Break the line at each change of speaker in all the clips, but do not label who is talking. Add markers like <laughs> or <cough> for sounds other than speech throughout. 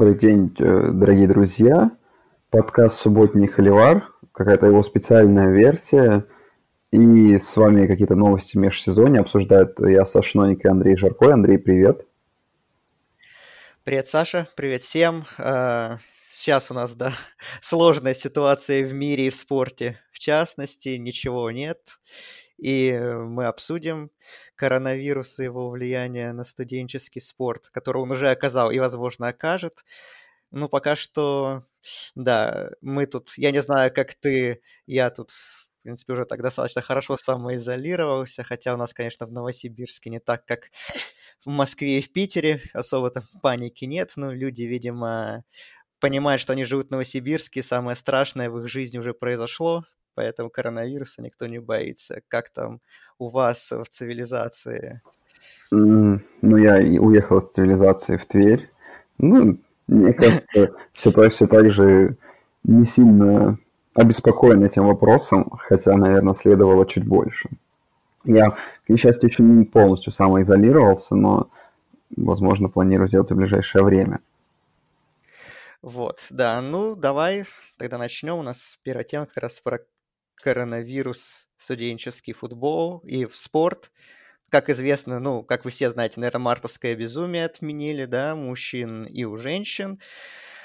Добрый день, э, дорогие друзья. Подкаст «Субботний холивар», какая-то его специальная версия. И с вами какие-то новости межсезонья обсуждают я, Саша Ноник и Андрей Жарко. Андрей, привет.
Привет, Саша. Привет всем. Э, сейчас у нас, да, <laughs> сложная ситуация в мире и в спорте. В частности, ничего нет. И мы обсудим коронавирус и его влияние на студенческий спорт, который он уже оказал и, возможно, окажет. Ну, пока что, да, мы тут, я не знаю, как ты, я тут, в принципе, уже так достаточно хорошо самоизолировался, хотя у нас, конечно, в Новосибирске не так, как в Москве и в Питере, особо там паники нет, но люди, видимо, понимают, что они живут в Новосибирске, самое страшное в их жизни уже произошло, поэтому коронавируса никто не боится. Как там у вас в цивилизации?
Ну, я уехал из цивилизации в Тверь. Ну, мне кажется, <laughs> все, все так же не сильно обеспокоен этим вопросом, хотя, наверное, следовало чуть больше. Я, к несчастью, еще не полностью самоизолировался, но, возможно, планирую сделать в ближайшее время.
Вот, да, ну давай тогда начнем. У нас первая тема как раз про коронавирус, студенческий футбол и в спорт. Как известно, ну, как вы все знаете, наверное, мартовское безумие отменили, да, мужчин и у женщин.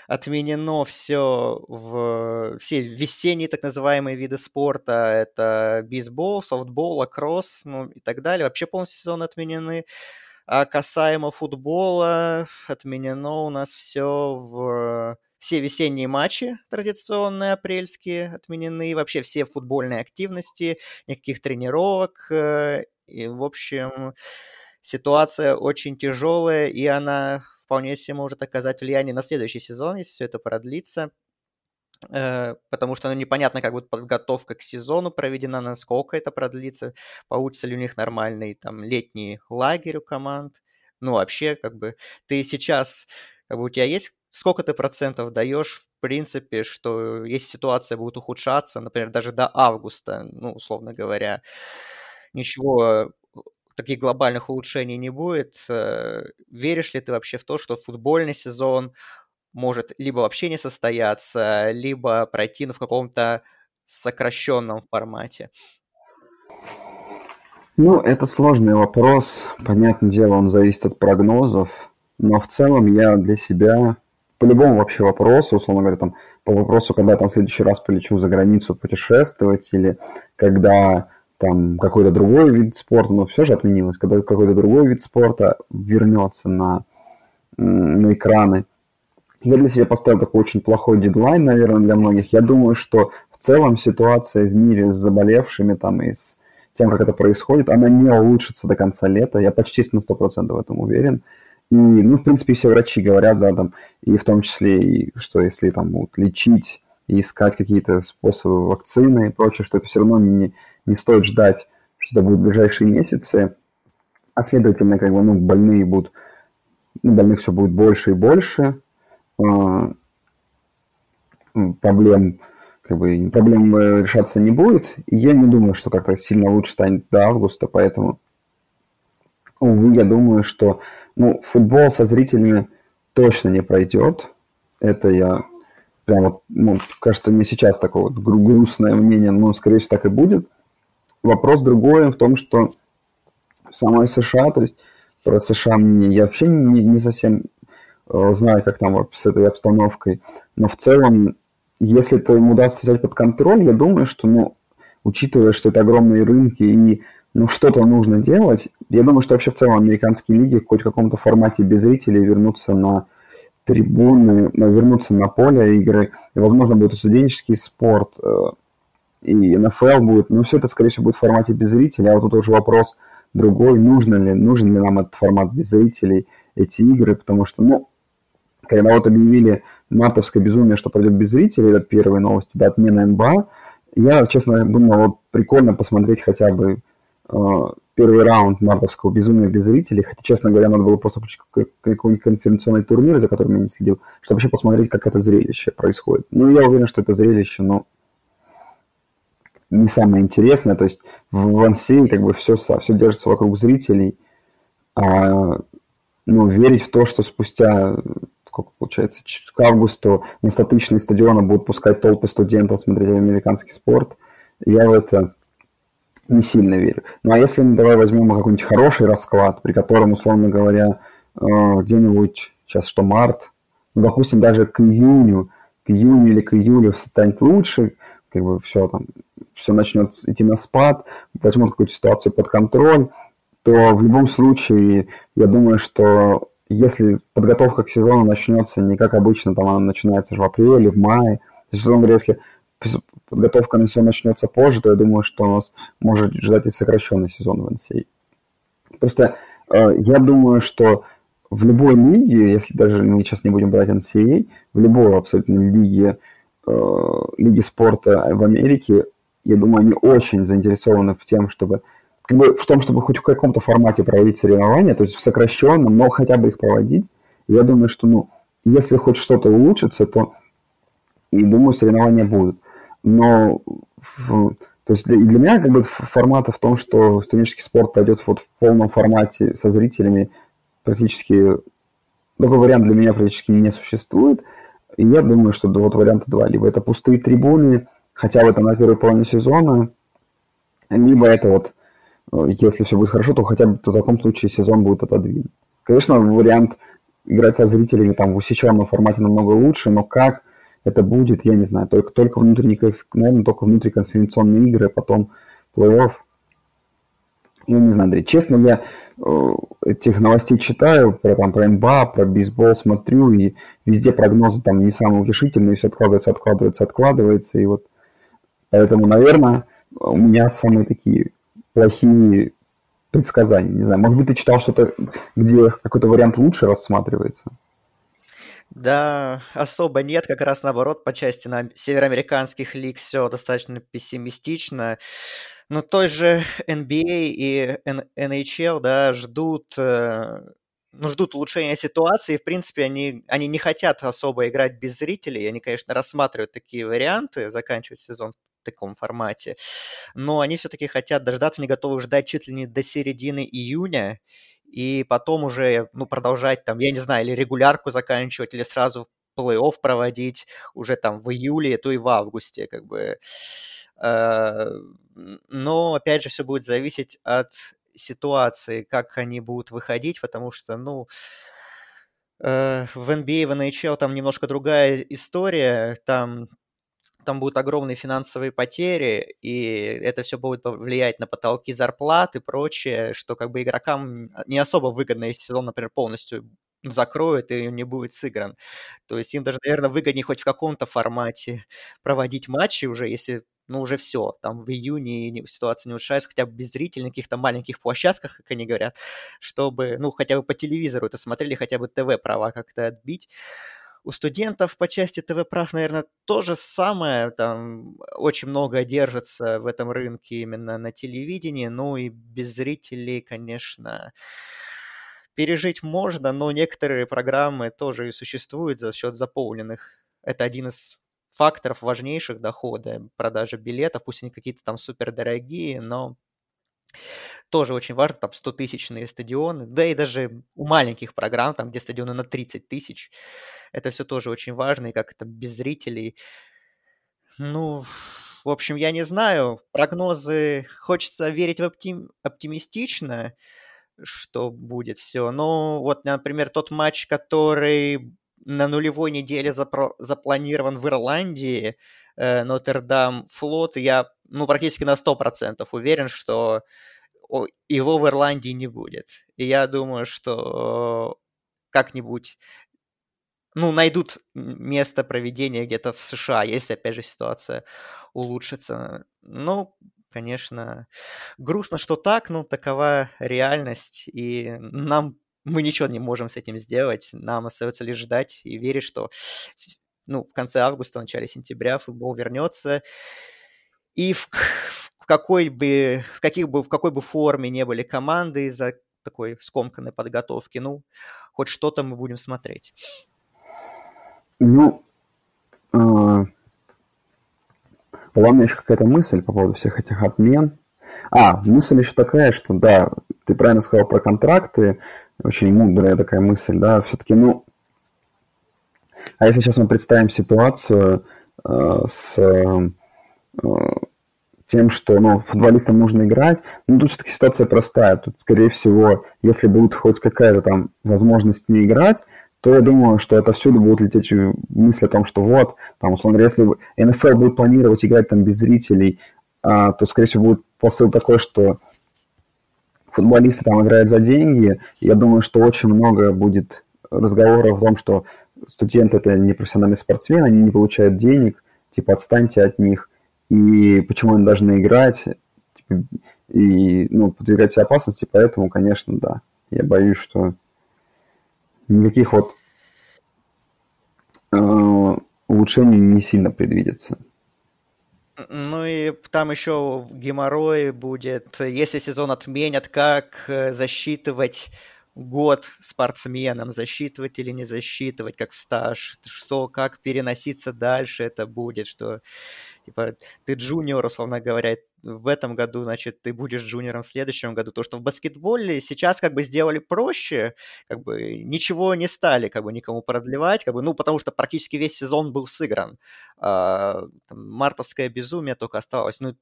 Отменено все в все весенние так называемые виды спорта. Это бейсбол, софтбол, лакросс, ну и так далее. Вообще полностью сезон отменены. А касаемо футбола, отменено у нас все в все весенние матчи традиционные апрельские отменены, вообще все футбольные активности, никаких тренировок. Э, и, в общем, ситуация очень тяжелая, и она вполне себе может оказать влияние на следующий сезон, если все это продлится э, потому что ну, непонятно, как будет подготовка к сезону проведена, насколько это продлится, получится ли у них нормальный там летний лагерь у команд. Ну, вообще, как бы, ты сейчас, как бы у тебя есть сколько ты процентов даешь, в принципе, что если ситуация будет ухудшаться, например, даже до августа, ну, условно говоря, ничего таких глобальных улучшений не будет. Э, веришь ли ты вообще в то, что футбольный сезон может либо вообще не состояться, либо пройти ну, в каком-то сокращенном формате?
Ну, это сложный вопрос. Понятное дело, он зависит от прогнозов. Но в целом я для себя по любому вообще вопросу, условно говоря, там, по вопросу, когда там в следующий раз полечу за границу путешествовать, или когда там какой-то другой вид спорта, но все же отменилось, когда какой-то другой вид спорта вернется на, на экраны. Я для себя поставил такой очень плохой дедлайн, наверное, для многих. Я думаю, что в целом ситуация в мире с заболевшими там и с тем, как это происходит, она не улучшится до конца лета. Я почти на 100% в этом уверен. И, ну, в принципе, все врачи говорят, да, там, и в том числе, и, что если там будут лечить и искать какие-то способы вакцины и прочее, что это все равно не, не стоит ждать, что это будет в ближайшие месяцы, а следовательно, как бы, ну, больные будут, ну, больных все будет больше и больше, а, проблем, как бы, проблем решаться не будет, и я не думаю, что как-то сильно лучше станет до августа, поэтому, увы, я думаю, что ну, футбол со зрителями точно не пройдет. Это я прям вот, ну, кажется, мне сейчас такое вот грустное мнение, но, скорее всего, так и будет. Вопрос другой в том, что в самой США, то есть про США мне я вообще не, не совсем э, знаю, как там с этой обстановкой, но в целом, если это им удастся взять под контроль, я думаю, что, ну, учитывая, что это огромные рынки и ну, что-то нужно делать. Я думаю, что вообще в целом американские лиги хоть в каком-то формате без зрителей вернутся на трибуны, ну, вернуться на поле игры. И, возможно, будет и студенческий спорт, э, и НФЛ будет. Но все это, скорее всего, будет в формате без зрителей. А вот тут уже вопрос другой, нужно ли, нужен ли нам этот формат без зрителей, эти игры, потому что, ну, когда вот объявили мартовское безумие, что пройдет без зрителей, это первые новости, да, отмена НБА, я, честно, думал, вот прикольно посмотреть хотя бы Э, первый раунд мартовского безумия без зрителей, хотя, честно говоря, надо было просто включить какой-нибудь конференционный турнир, за которым я не следил, чтобы вообще посмотреть, как это зрелище происходит. Ну, я уверен, что это зрелище, но не самое интересное, то есть в Вансее как бы все, все держится вокруг зрителей, а, ну, верить в то, что спустя сколько получается, к августу на статичные стадионы будут пускать толпы студентов смотреть американский спорт. Я в это не сильно верю. Ну а если давай возьмем какой-нибудь хороший расклад, при котором, условно говоря, э, где-нибудь, сейчас что, март, ну, допустим, даже к июню, к июню или к июлю станет лучше, как бы все там, все начнет идти на спад, возьмут какую-то ситуацию под контроль, то в любом случае, я думаю, что если подготовка к сезону начнется не как обычно, там она начинается в апреле, в мае, то есть, говоря, если подготовка на сезон начнется позже, то я думаю, что у нас может ждать и сокращенный сезон в NCAA. Просто э, я думаю, что в любой лиге, если даже мы сейчас не будем брать NCAA, в любой абсолютно лиге Э, лиги спорта в Америке, я думаю, они очень заинтересованы в тем, чтобы как бы в том, чтобы хоть в каком-то формате проводить соревнования, то есть в сокращенном, но хотя бы их проводить. я думаю, что, ну, если хоть что-то улучшится, то, и думаю, соревнования будут. Но, в, то есть для, для меня как бы формата в том, что студенческий спорт пойдет вот в полном формате со зрителями, практически такой вариант для меня практически не существует – и я думаю, что вот варианта два. Либо это пустые трибуны, хотя бы это на первой половине сезона, либо это вот, э, если все будет хорошо, то хотя бы в таком случае сезон будет отодвинут. Конечно, вариант играть со зрителями там в усеченном формате намного лучше, но как это будет, я не знаю. Только, только внутренние, наверное, только внутриконференционные игры, а потом плей-офф. Я не знаю, Андрей, честно, я э, этих новостей читаю, про, там, про НБА, про бейсбол смотрю, и везде прогнозы там не самые утешительные, все откладывается, откладывается, откладывается, и вот поэтому, наверное, у меня самые такие плохие предсказания. Не знаю, может быть, ты читал что-то, где какой-то вариант лучше рассматривается?
Да, особо нет, как раз наоборот, по части на североамериканских лиг все достаточно пессимистично. Но той же NBA и NHL, да, ждут, э, ну, ждут улучшения ситуации. В принципе, они, они не хотят особо играть без зрителей. Они, конечно, рассматривают такие варианты, заканчивать сезон в таком формате. Но они все-таки хотят дождаться, не готовы ждать чуть ли не до середины июня и потом уже, ну, продолжать там, я не знаю, или регулярку заканчивать, или сразу плей-офф проводить уже там в июле, то и в августе, как бы. Э, но, опять же, все будет зависеть от ситуации, как они будут выходить, потому что, ну, э, в NBA, в NHL там немножко другая история, там там будут огромные финансовые потери, и это все будет влиять на потолки зарплат и прочее, что как бы игрокам не особо выгодно, если сезон, например, полностью закроют и не будет сыгран. То есть им даже, наверное, выгоднее хоть в каком-то формате проводить матчи уже, если ну, уже все, там в июне ситуация не улучшается, хотя бы без зрителей на каких-то маленьких площадках, как они говорят, чтобы, ну, хотя бы по телевизору это смотрели, хотя бы ТВ-права как-то отбить. У студентов по части ТВ-прав, наверное, то же самое, там очень много держится в этом рынке именно на телевидении, ну и без зрителей, конечно, пережить можно, но некоторые программы тоже и существуют за счет заполненных. Это один из факторов важнейших дохода, продажи билетов, пусть они какие-то там супер дорогие, но тоже очень важно, там 100-тысячные стадионы, да и даже у маленьких программ, там где стадионы на 30 тысяч, это все тоже очень важно, и как это без зрителей. Ну, в общем, я не знаю, прогнозы, хочется верить в оптим, оптимистично, что будет все. Но вот, например, тот матч, который на нулевой неделе запро- запланирован в Ирландии, э, Нотр-Дам флот, я ну, практически на 100% уверен, что его в Ирландии не будет. И я думаю, что как-нибудь ну, найдут место проведения где-то в США, если, опять же, ситуация улучшится. Ну, конечно, грустно, что так, но такова реальность, и нам мы ничего не можем с этим сделать. Нам остается лишь ждать и верить, что ну, в конце августа, начале сентября футбол вернется. И в, в какой бы, в каких бы, в какой бы форме не были команды из-за такой скомканной подготовки, ну, хоть что-то мы будем смотреть.
Ну, э, была у меня еще какая-то мысль по поводу всех этих отмен. А, мысль еще такая, что да, ты правильно сказал про контракты, очень мудрая такая мысль, да, все-таки, ну, А если сейчас мы представим ситуацию э, с э, тем, что ну, футболистам нужно играть, ну тут все-таки ситуация простая. Тут, скорее всего, если будет хоть какая-то там возможность не играть, то я думаю, что это всюду будут лететь мысли о том, что вот, там, условно если НФЛ будет планировать играть там без зрителей, а, то, скорее всего, будет посыл такой, что футболисты там играют за деньги. Я думаю, что очень много будет разговоров о том, что студенты это не профессиональные спортсмены, они не получают денег, типа отстаньте от них, и почему они должны играть, типа, и ну, подвергать себе опасности, поэтому, конечно, да, я боюсь, что никаких вот э, улучшений не сильно предвидится.
Ну и там еще геморрой будет, если сезон отменят, как э, засчитывать год спортсменам, засчитывать или не засчитывать, как в стаж, что, как переноситься дальше это будет, что типа ты джуниор, условно говоря, в этом году, значит, ты будешь джуниором в следующем году. То, что в баскетболе сейчас как бы сделали проще, как бы ничего не стали как бы никому продлевать, как бы, ну, потому что практически весь сезон был сыгран. А, там, мартовское безумие только осталось. Ну,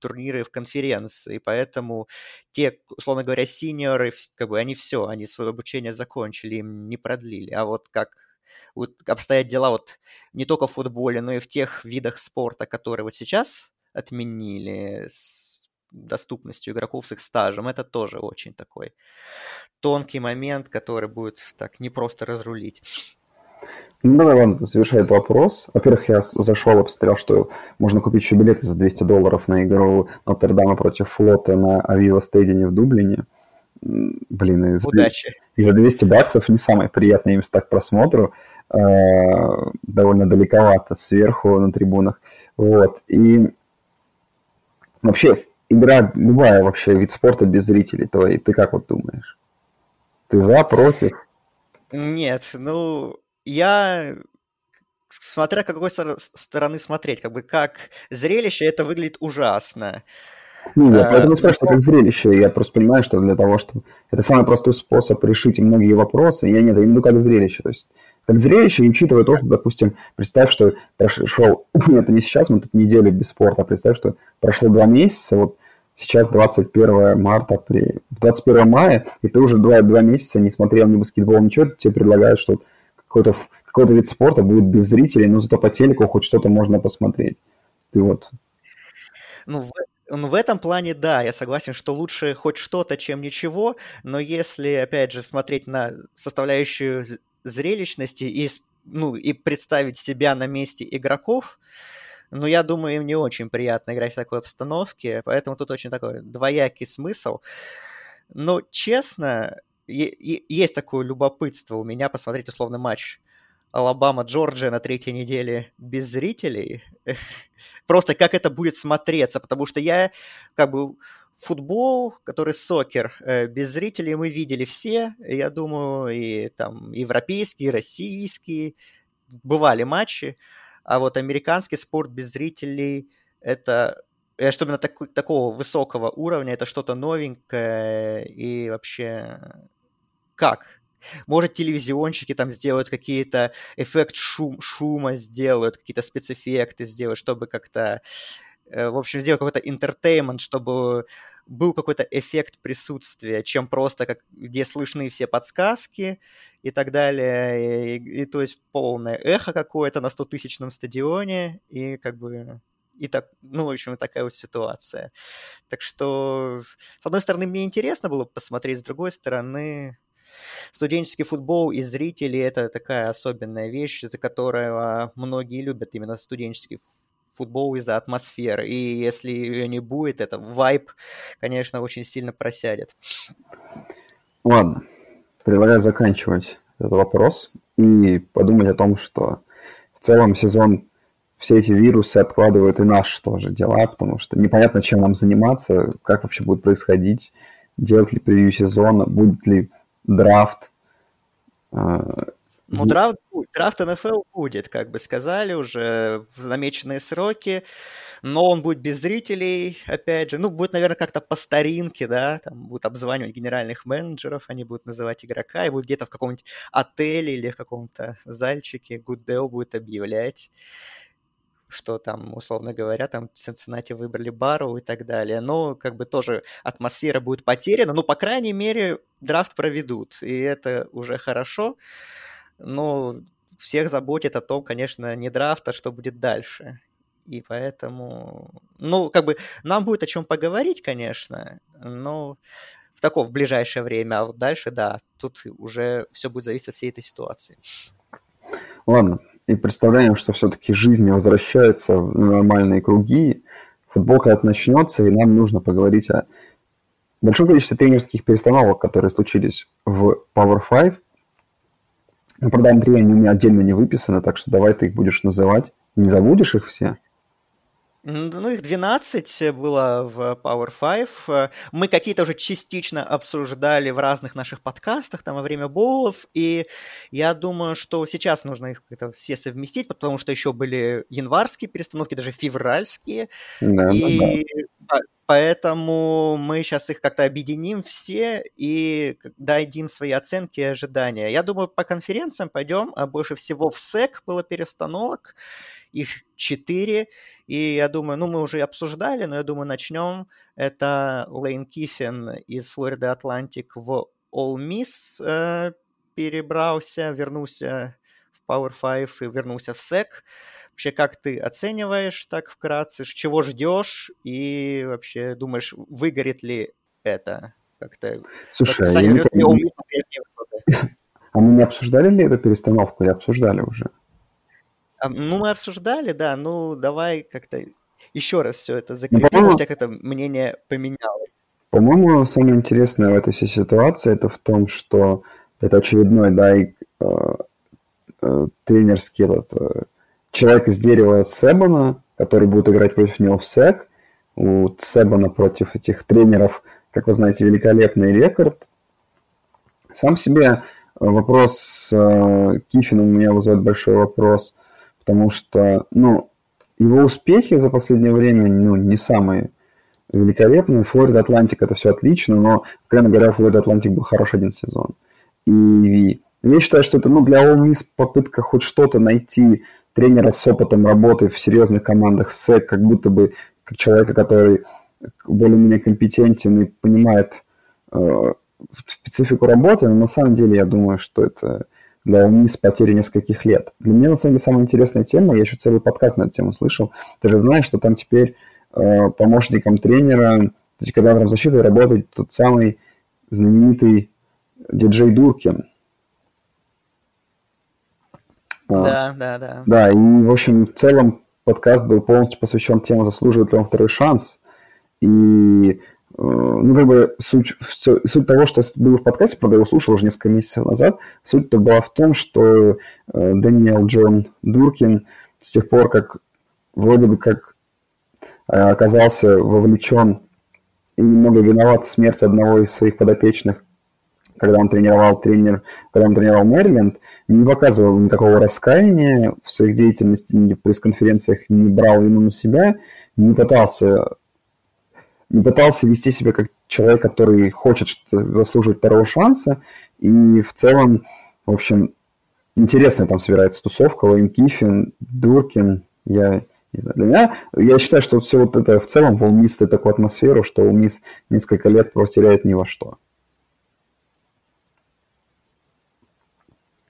турниры в конференции, поэтому те, условно говоря, синьоры, как бы они все, они свое обучение закончили, им не продлили. А вот как вот обстоят дела вот не только в футболе, но и в тех видах спорта, которые вот сейчас отменили с доступностью игроков с их стажем, это тоже очень такой тонкий момент, который будет так не просто разрулить.
Ну, давай, ладно, завершай этот вопрос. Во-первых, я зашел и посмотрел, что можно купить еще билеты за 200 долларов на игру Нотр-Дама против Флота на Авива Стейдине в Дублине. Блин, и за,
Удачи.
и за 200 баксов не самые приятные места к просмотру. Э, довольно далековато сверху на трибунах. Вот. И вообще игра, любая вообще вид спорта без зрителей твои, ты как вот думаешь? Ты за, против?
Нет, ну, я смотря какой стороны смотреть, как бы как зрелище это выглядит ужасно.
Ну, я поэтому спрашиваю, как зрелище. Я просто понимаю, что для того, чтобы... Это самый простой способ решить многие вопросы. Я нет, я имею как зрелище. То есть как зрелище, и учитывая то, что, допустим, представь, что прошел... <laughs> Это не сейчас, мы тут неделю без спорта. Представь, что прошло два месяца, вот сейчас 21 марта, при 21 мая, и ты уже два, два месяца не смотрел ни баскетбол, ничего, тебе предлагают, что какой-то какой вид спорта будет без зрителей, но зато по телеку хоть что-то можно посмотреть. Ты вот...
Ну, ну, в этом плане, да, я согласен, что лучше хоть что-то, чем ничего, но если, опять же, смотреть на составляющую зрелищности и, ну, и представить себя на месте игроков, ну, я думаю, им не очень приятно играть в такой обстановке, поэтому тут очень такой двоякий смысл. Но, честно, есть такое любопытство у меня посмотреть условно матч Алабама, Джорджия на третьей неделе без зрителей. <laughs> Просто как это будет смотреться, потому что я как бы футбол, который сокер, э, без зрителей мы видели все, я думаю, и там европейские, и российские, бывали матчи, а вот американский спорт без зрителей это что именно так, такого высокого уровня, это что-то новенькое и вообще как? Может, телевизионщики там сделают какие-то эффект шум, шума, сделают какие-то спецэффекты, сделают, чтобы как-то, э, в общем, сделать какой-то интертеймент, чтобы был какой-то эффект присутствия, чем просто как где слышны все подсказки и так далее, и, и то есть полное эхо какое-то на 100-тысячном стадионе, и как бы и так, ну, в общем, такая вот ситуация. Так что, с одной стороны, мне интересно было посмотреть, с другой стороны, студенческий футбол и зрители – это такая особенная вещь, за которую многие любят именно студенческий футбол из-за атмосферы. И если ее не будет, это вайп, конечно, очень сильно просядет.
Ладно, предлагаю заканчивать этот вопрос и подумать о том, что в целом сезон все эти вирусы откладывают и наши тоже дела, потому что непонятно, чем нам заниматься, как вообще будет происходить, делать ли превью сезона, будет ли драфт.
А, ну, драфт драфт НФЛ будет, как бы сказали, уже в намеченные сроки, но он будет без зрителей, опять же. Ну, будет, наверное, как-то по старинке, да, там будут обзванивать генеральных менеджеров, они будут называть игрока, и будут где-то в каком-нибудь отеле или в каком-то зальчике Гуддео будет объявлять что там, условно говоря, там Цинциннати выбрали Бару и так далее. Но как бы тоже атмосфера будет потеряна. Ну, по крайней мере, драфт проведут, и это уже хорошо. Но всех заботит о том, конечно, не драфт, а что будет дальше. И поэтому, ну, как бы нам будет о чем поговорить, конечно, но в такое в ближайшее время, а вот дальше, да, тут уже все будет зависеть от всей этой ситуации.
Ладно, и представляем, что все-таки жизнь возвращается в нормальные круги, футбол когда-то начнется, и нам нужно поговорить о большом количестве тренерских перестановок, которые случились в Power 5. Ну, правда, Андрей, они у меня отдельно не выписаны, так что давай ты их будешь называть. Не забудешь их все?
Ну, их 12 было в Power 5. Мы какие-то уже частично обсуждали в разных наших подкастах, там, во время боулов, и я думаю, что сейчас нужно их как-то все совместить, потому что еще были январские перестановки, даже февральские, да, и да. Поэтому мы сейчас их как-то объединим все и дадим свои оценки и ожидания. Я думаю, по конференциям пойдем, а больше всего в СЭК было перестановок, их четыре, и я думаю, ну, мы уже обсуждали, но я думаю, начнем. Это Лейн Киффин из Флориды Атлантик в All Miss э, перебрался, вернулся Power 5 и вернулся в SEC. Вообще, как ты оцениваешь так вкратце? Чего ждешь? И вообще думаешь, выгорит ли это? Как-то...
Слушай, как я не... А мы не обсуждали ли эту перестановку или обсуждали уже?
А, ну, мы обсуждали, да, ну, давай как-то еще раз все это закрепим, ну, может, как это мнение поменялось.
По-моему, самое интересное в этой всей ситуации это в том, что это очередной, да, и, э, э, тренерский этот, э, человек из дерева Себана, который будет играть против него в СЭК. У Себана против этих тренеров, как вы знаете, великолепный рекорд. Сам себе вопрос с э, Киффином у меня вызывает большой вопрос – потому что, ну, его успехи за последнее время, ну, не самые великолепные. Florida Atlantic это все отлично, но, откровенно говоря, Florida Atlantic был хорош один сезон. И я считаю, что это, ну, для Ole Miss попытка хоть что-то найти тренера с опытом работы в серьезных командах SEC, как будто бы как человека, который более-менее компетентен и понимает э, специфику работы, но на самом деле я думаю, что это для УМИ с потерей нескольких лет. Для меня, на самом деле, самая интересная тема, я еще целый подкаст на эту тему слышал, ты же знаешь, что там теперь э, помощником тренера, то есть в защитой работает тот самый знаменитый диджей Дуркин.
Да, да, да.
Да, и, в общем, в целом подкаст был полностью посвящен теме, заслуживает ли он второй шанс. И Э, ну, как бы суть, суть того, что было в подкасте, правда, я его слушал уже несколько месяцев назад, суть-то была в том, что э, Дэниел Джон Дуркин с тех пор, как вроде бы как э, оказался вовлечен и немного виноват в смерти одного из своих подопечных, когда он тренировал тренер, когда он тренировал Мэриленд, не показывал никакого раскаяния в своих деятельности, ни в пресс-конференциях не брал вину на себя, не пытался не пытался вести себя как человек, который хочет заслуживать второго шанса. И в целом, в общем, интересная там собирается тусовка. Лейн Кифин, Дуркин. Я не знаю, для меня, я считаю, что все вот это в целом в Улмис такую атмосферу, что Улмис несколько лет просто теряет ни во что.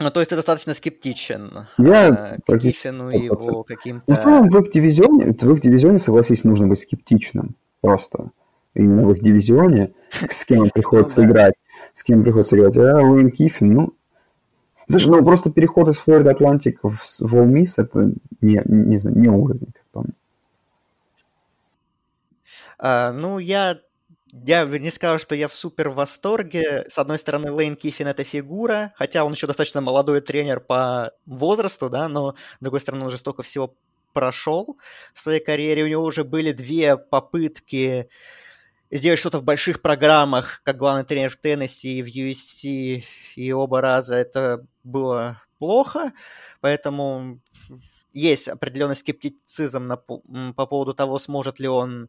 Ну, то есть ты достаточно скептичен
я
к Кифину и его каким-то...
Ну, в целом, в их дивизионе, в их дивизионе, согласись, нужно быть скептичным просто именно в их дивизионе, с кем им <laughs> приходится ну играть, с кем приходится играть. А Уэйн Киффин, ну, даже, ну, просто переход из Флориды Атлантик в, в All Miss, это не, не, знаю, не уровень, как по мне.
А, ну, я, я не скажу, что я в супер восторге. С одной стороны, Лейн Киффин это фигура, хотя он еще достаточно молодой тренер по возрасту, да, но, с другой стороны, он уже столько всего прошел в своей карьере. У него уже были две попытки сделать что-то в больших программах, как главный тренер в Теннесси и в USC, и оба раза это было плохо, поэтому есть определенный скептицизм на, по поводу того, сможет ли он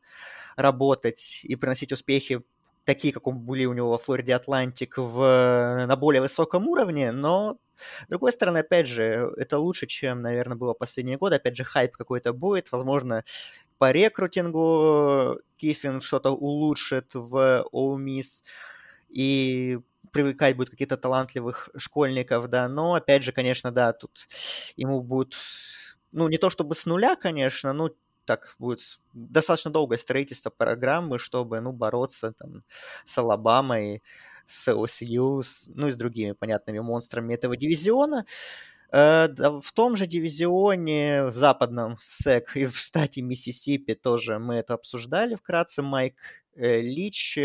работать и приносить успехи такие, как были у него во Флориде Атлантик, в, на более высоком уровне, но с другой стороны, опять же, это лучше, чем, наверное, было последние годы. Опять же, хайп какой-то будет. Возможно, по рекрутингу Кифин что-то улучшит в Ole И привлекать будет каких-то талантливых школьников, да, но, опять же, конечно, да, тут ему будет, ну, не то чтобы с нуля, конечно, ну, так будет достаточно долгое строительство программы, чтобы, ну, бороться там с Алабамой, с LSU, с, ну и с другими понятными монстрами этого дивизиона. Э, в том же дивизионе, в западном СЭК и в штате Миссисипи тоже мы это обсуждали вкратце. Майк Лич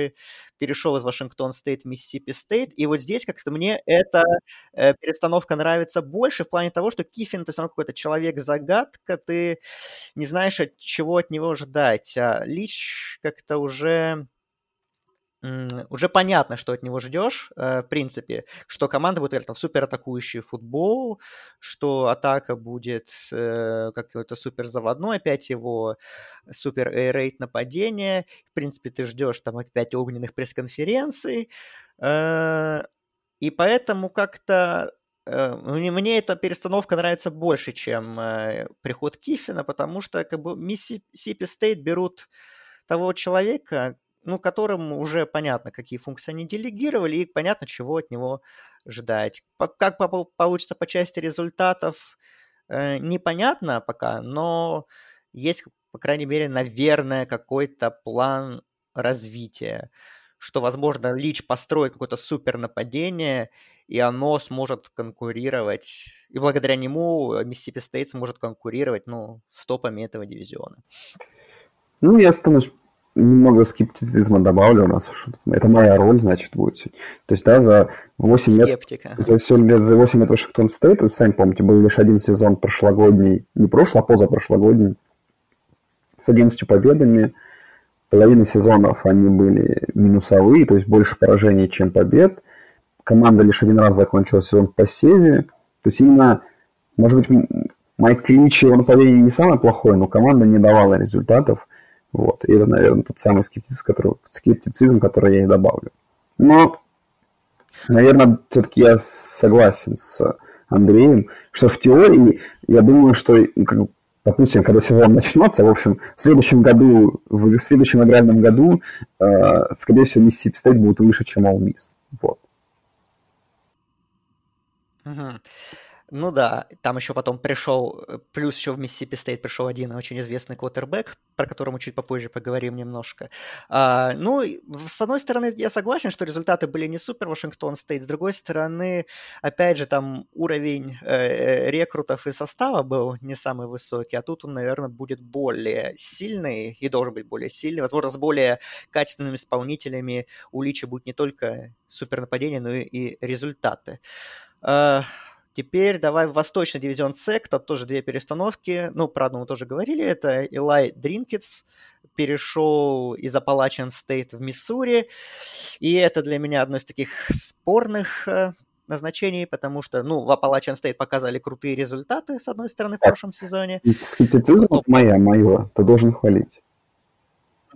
перешел из Вашингтон Стейт в Миссисипи Стейт. И вот здесь как-то мне эта э, перестановка нравится больше в плане того, что Кифин, ты все равно какой-то человек-загадка, ты не знаешь, от чего от него ждать. А Лич как-то уже уже понятно, что от него ждешь, э, в принципе, что команда будет играть в супер атакующий футбол, что атака будет э, какой-то супер заводной, опять его супер рейт нападения. В принципе, ты ждешь там опять огненных пресс-конференций. Э, и поэтому как-то мне эта перестановка нравится больше, чем приход Кифина, потому что как бы Миссисипи Стейт берут того человека, ну, которым уже понятно, какие функции они делегировали, и понятно, чего от него ждать. Как получится по части результатов, э, непонятно пока, но есть, по крайней мере, наверное, какой-то план развития, что, возможно, Лич построит какое-то супер нападение, и оно сможет конкурировать, и благодаря нему Миссисипи Стейт сможет конкурировать, ну, с топами этого дивизиона.
Ну, я останусь немного скептицизма добавлю у нас. Это моя роль, значит, будет. То есть, да, за 8 Скептика. лет... За 7 лет, за 8 лет Вашингтон Стейт, вы сами помните, был лишь один сезон прошлогодний, не прошлый, а позапрошлогодний, с 11 победами. Половина сезонов они были минусовые, то есть больше поражений, чем побед. Команда лишь один раз закончила сезон в посеве. То есть именно, может быть, Майк Клич, его нападение не самое плохое, но команда не давала результатов. Вот. И это, наверное, тот самый скептицизм, который, скептицизм, который я и добавлю. Но, наверное, все-таки я согласен с Андреем, что в теории, я думаю, что, как, допустим, когда сезон начнется, в общем, в следующем году, в следующем игральном году, э, скорее всего, Миссисипи Стейт будет выше, чем Ole Miss. Вот.
Угу. Ну да, там еще потом пришел, э, плюс еще в Миссисипи Стейт пришел один очень известный квотербек, про которого мы чуть попозже поговорим немножко. А, ну, с одной стороны, я согласен, что результаты были не супер Вашингтон Стейт, с другой стороны, опять же, там уровень э, э, рекрутов и состава был не самый высокий, а тут он, наверное, будет более сильный и должен быть более сильный, возможно, с более качественными исполнителями у Лича будет не только супер нападение, но и, и результаты. Э, Теперь давай в Восточный дивизион СЭК, там тоже две перестановки. Ну, про одну мы тоже говорили. Это Илай Дринковиц перешел из Appalachian State в Миссури. И это для меня одно из таких спорных э, назначений, потому что, ну, в Appalachian Стейт показали крутые результаты, с одной стороны, в прошлом сезоне.
Скептицизм моя, моего, ты должен хвалить.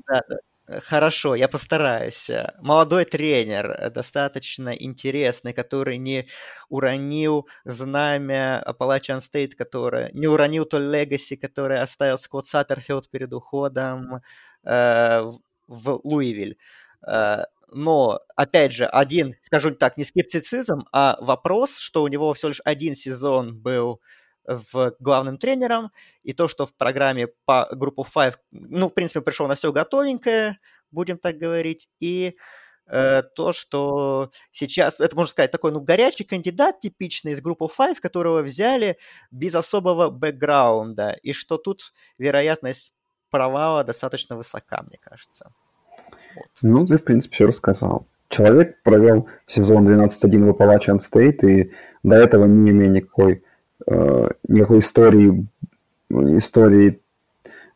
Да, да. Хорошо, я постараюсь. Молодой тренер, э, достаточно интересный, который не уронил знамя Appalachian State, которое не уронил то легаси, которое оставил Скотт Саттерфилд перед уходом э, в Луивиль. Э, но, опять же, один, скажу так, не скептицизм, а вопрос, что у него всего лишь один сезон был в главным тренером, и то, что в программе по группу 5, ну, в принципе, пришел на все готовенькое, будем так говорить, и э, то, что сейчас, это можно сказать, такой, ну, горячий кандидат типичный из группы 5, которого взяли без особого бэкграунда, и что тут вероятность провала достаточно высока, мне кажется.
Вот. Ну, ты, в принципе, все рассказал. Человек провел сезон 12-1 в Appalachian State и до этого не имея никакой никакой истории, истории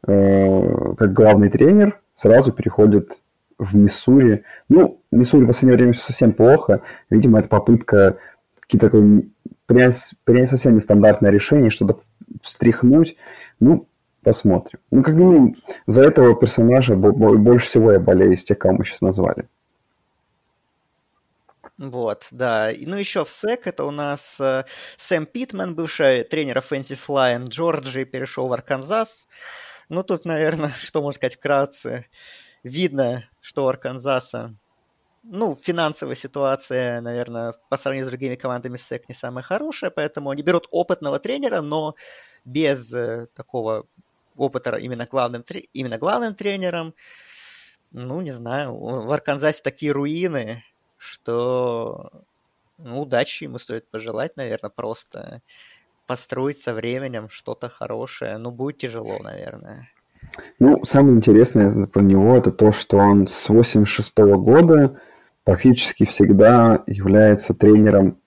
э, как главный тренер, сразу переходит в Миссури. Ну, Миссури в последнее время совсем плохо. Видимо, это попытка какие-то такое принять, принять совсем нестандартное решение, что-то встряхнуть. Ну, посмотрим. Ну, как минимум, за этого персонажа больше всего я болею из тех, кого мы сейчас назвали.
Вот, да. Ну, еще в СЭК это у нас э, Сэм Питман, бывший тренер Offensive Line Джорджии, перешел в Арканзас. Ну, тут, наверное, <laughs> что можно сказать вкратце. Видно, что у Арканзаса ну, финансовая ситуация, наверное, по сравнению с другими командами СЭК не самая хорошая, поэтому они берут опытного тренера, но без э, такого опыта именно главным, именно главным тренером. Ну, не знаю, в Арканзасе такие руины, что ну, удачи ему стоит пожелать, наверное, просто построить со временем что-то хорошее. Ну, будет тяжело, наверное.
Ну, самое интересное про него это то, что он с 86 -го года практически всегда является тренером,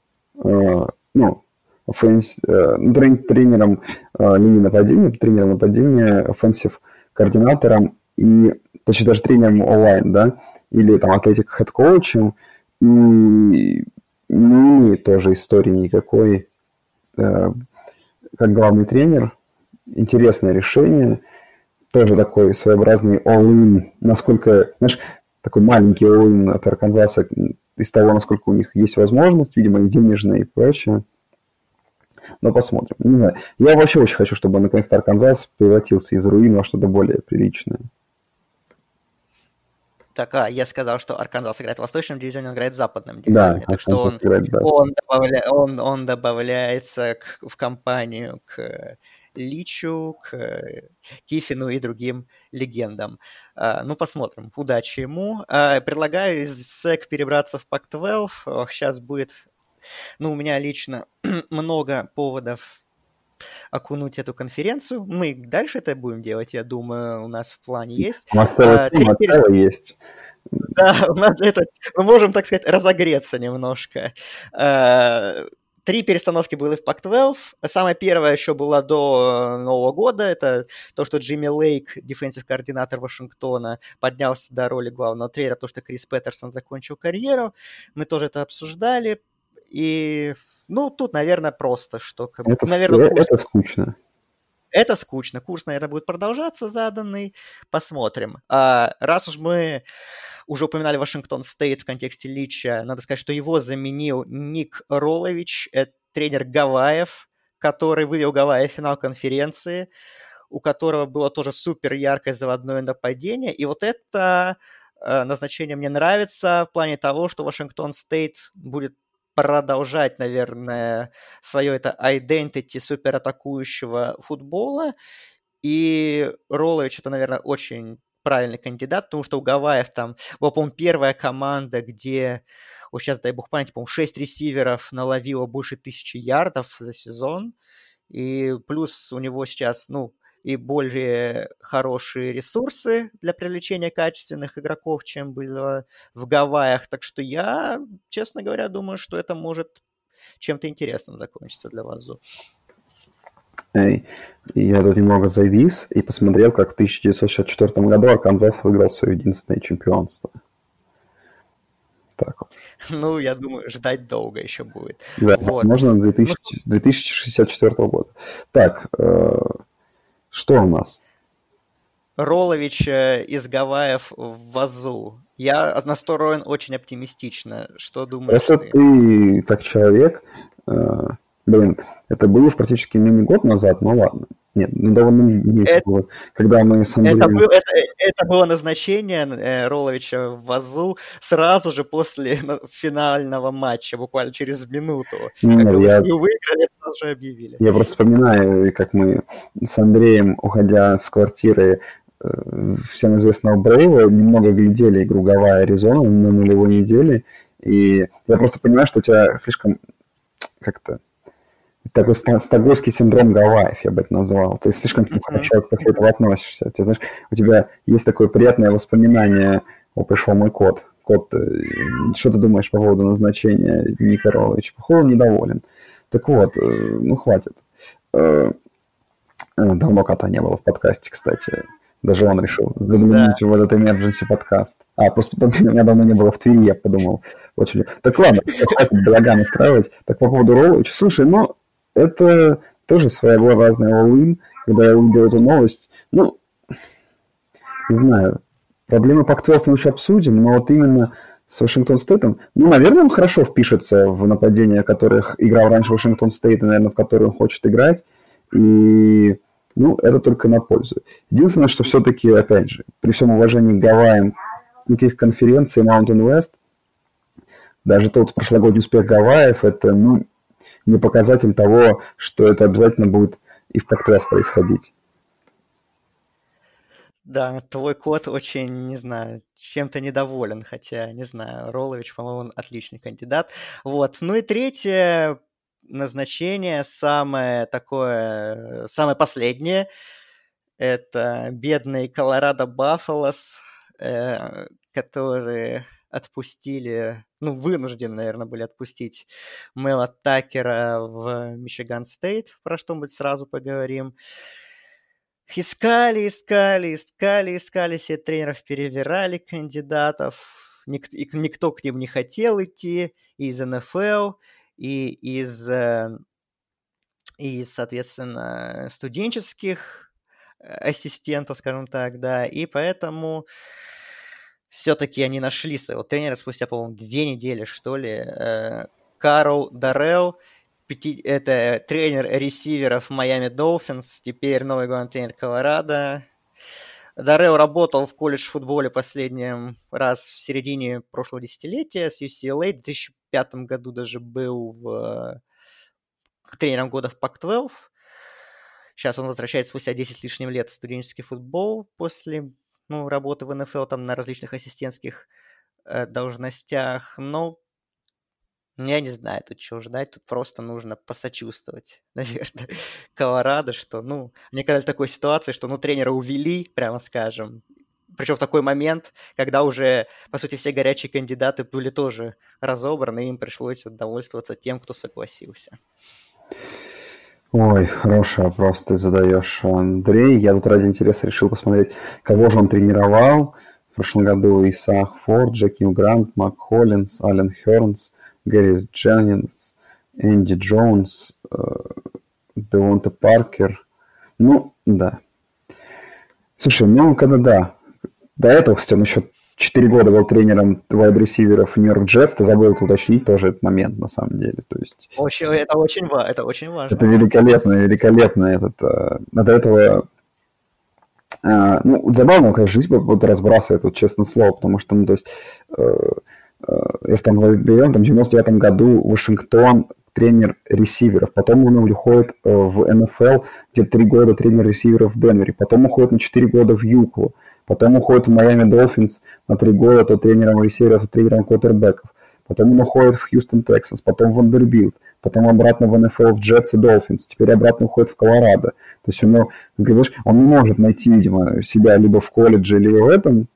э, ну, offense, э, ну, тренером э, линии нападения, тренером нападения, offensive координатором и, точнее, даже тренером O-line, да, или там athletic head coach ем и не имеет тоже истории никакой э, как главный тренер. Интересное решение, тоже такой своеобразный all-in, насколько, знаешь, такой маленький all от Арканзаса из того, насколько у них есть возможность, видимо, и денежная, и прочее. Но посмотрим. Не знаю. Я вообще очень хочу, чтобы наконец-то Арканзас превратился из руин во что-то более приличное.
Так, а, я сказал, что Арканзас играет в восточном дивизионе, он играет в западном дивизионе. Да, так что он, играет, да. он, добавля, он, он добавляется к, в компанию к Личу, к Кифину и другим легендам. А, ну, посмотрим. Удачи ему. А, предлагаю из СЭК перебраться в Пак-12. Сейчас будет... Ну, у меня лично <clears throat> много поводов окунуть эту конференцию. Мы дальше это будем делать, я думаю, у нас в плане есть. У нас а, тема перес... есть. Да, у нас это, мы можем, так сказать, разогреться немножко. А, три перестановки были в Pac-12. Самая первая еще была до Нового года. Это то, что Джимми Лейк, дефенсив координатор Вашингтона, поднялся до роли главного тренера, то, что Крис Петерсон закончил карьеру. Мы тоже это обсуждали. И ну, тут, наверное, просто, что...
Это,
наверное,
курс... это скучно.
Это скучно. Курс, наверное, будет продолжаться заданный. Посмотрим. А, раз уж мы уже упоминали Вашингтон Стейт в контексте Лича, надо сказать, что его заменил Ник Ролович, это тренер Гавайев, который вывел Гавайи в финал конференции, у которого было тоже супер яркое заводное нападение. И вот это э, назначение мне нравится в плане того, что Вашингтон Стейт будет продолжать, наверное, свое это identity суператакующего футбола. И Роллович это, наверное, очень правильный кандидат, потому что у Гавайев там была, по-моему, первая команда, где, вот сейчас, дай бог памяти, по-моему, 6 ресиверов наловило больше тысячи ярдов за сезон. И плюс у него сейчас, ну, и более хорошие ресурсы для привлечения качественных игроков, чем было в Гавайях. Так что я, честно говоря, думаю, что это может чем-то интересным закончиться для Вазу.
Я тут немного завис и посмотрел, как в 1964 году Арканзас выиграл свое единственное чемпионство.
Так вот. Ну, я думаю, ждать долго еще будет.
Да, вот. возможно, 2000, 2064 года. Так, э, что у нас?
Ролович э, из Гавайев в Вазу. Я настроен очень оптимистично. Что думаешь
Это ты? ты, как человек, э, блин, это был уж практически не год назад, но ладно. Нет, ну довольно меньше это, было, когда мы с Андреем...
Это, был, это, это было назначение э, Роловича в ВАЗу сразу же после финального матча, буквально через минуту.
Нет, как я... выиграли, уже объявили. Я просто вспоминаю, как мы с Андреем, уходя с квартиры э, всем известного Брейва, немного глядели игру Гавайи Аризона на нулевой неделе, и я просто понимаю, что у тебя слишком как-то такой стокгольмский синдром Гавайев, я бы это назвал. Ты слишком хорошо после этого относишься. Ты знаешь, у тебя есть такое приятное воспоминание, о, пришел мой кот. Кот, э, что ты думаешь по поводу назначения Ника Роловича? Походу, недоволен. Так вот, э, ну хватит. Э, давно кота не было в подкасте, кстати. Даже он решил заглянуть да. в этот emergency подкаст. А, просто <laughs> меня давно не было в Твери, я подумал. Очень... Так ладно, балаган устраивать. Так по поводу Ролловича. Слушай, ну, это тоже своеобразный all когда я увидел эту новость. Ну, не знаю, проблемы Пак-12 мы еще обсудим, но вот именно с Вашингтон Стейтом, ну, наверное, он хорошо впишется в нападения, которых играл раньше Вашингтон Стейт, и, наверное, в которые он хочет играть. И, ну, это только на пользу. Единственное, что все-таки, опять же, при всем уважении к Гавайям, никаких конференций Mountain West, даже тот прошлогодний успех Гавайев, это, ну, не показатель того, что это обязательно будет и в Пак-12 происходить.
Да, твой кот очень, не знаю, чем-то недоволен, хотя, не знаю, Ролович, по-моему, он отличный кандидат. Вот. Ну и третье назначение, самое такое, самое последнее, это бедные Колорадо Баффалос, э, которые отпустили, ну, вынуждены, наверное, были отпустить Мэла Такера в Мичиган Стейт, про что мы сразу поговорим. Искали, искали, искали, искали все тренеров, перевирали кандидатов. Ник- никто к ним не хотел идти из НФЛ и из, э, из соответственно, студенческих э, ассистентов, скажем так, да, и поэтому все-таки они нашли своего тренера спустя, по-моему, две недели, что ли. Э, Карл Дарел, это тренер ресиверов Майами Долфинс, теперь новый главный тренер Колорадо. Дарел работал в колледж футболе последний раз в середине прошлого десятилетия с UCLA. В 2005 году даже был в... тренером года в Пак-12. Сейчас он возвращается спустя 10 с лишним лет в студенческий футбол после ну, работы в НФЛ там на различных ассистентских э, должностях. Но я не знаю, тут чего ждать, тут просто нужно посочувствовать, <laughs> наверное, Колорадо, что, ну, мне казалось такой ситуации, что, ну, тренера увели, прямо скажем, причем в такой момент, когда уже, по сути, все горячие кандидаты были тоже разобраны, им пришлось удовольствоваться тем, кто согласился.
Ой, хороший вопрос ты задаешь, Андрей. Я тут ради интереса решил посмотреть, кого же он тренировал. В прошлом году Исаак Форд, Джеким Грант, Мак Холлинс, Ален Хернс, Гэри Дженнинс, Энди Джонс, э, Девонте Паркер. Ну, да. Слушай, ну, когда да. До этого, кстати, он еще 4 года был тренером вайд-ресиверов Нью-Йорк Джетс, ты забыл это уточнить тоже этот момент, на самом деле. То есть...
Очень, это, очень, это очень важно.
Это великолепно, великолепно. Этот, э, до этого э, ну, забавно, как жизнь вот разбрасывает, вот, честно слово, потому что, ну, то есть, э, э, если там берем, там, в 99 году Вашингтон тренер ресиверов, потом он уходит э, в НФЛ, где три года тренер ресиверов в Денвере, потом уходит на 4 года в UCLA, Потом уходит в Майами Долфинс на три года то тренером ресиверов, то тренером квотербеков. Потом он уходит в Хьюстон Тексанс, потом в Вандербилд, потом обратно в НФЛ в Джетс и Долфинс, теперь обратно уходит в Колорадо. То есть он, говоришь, он не может найти, видимо, себя либо в колледже, либо в этом.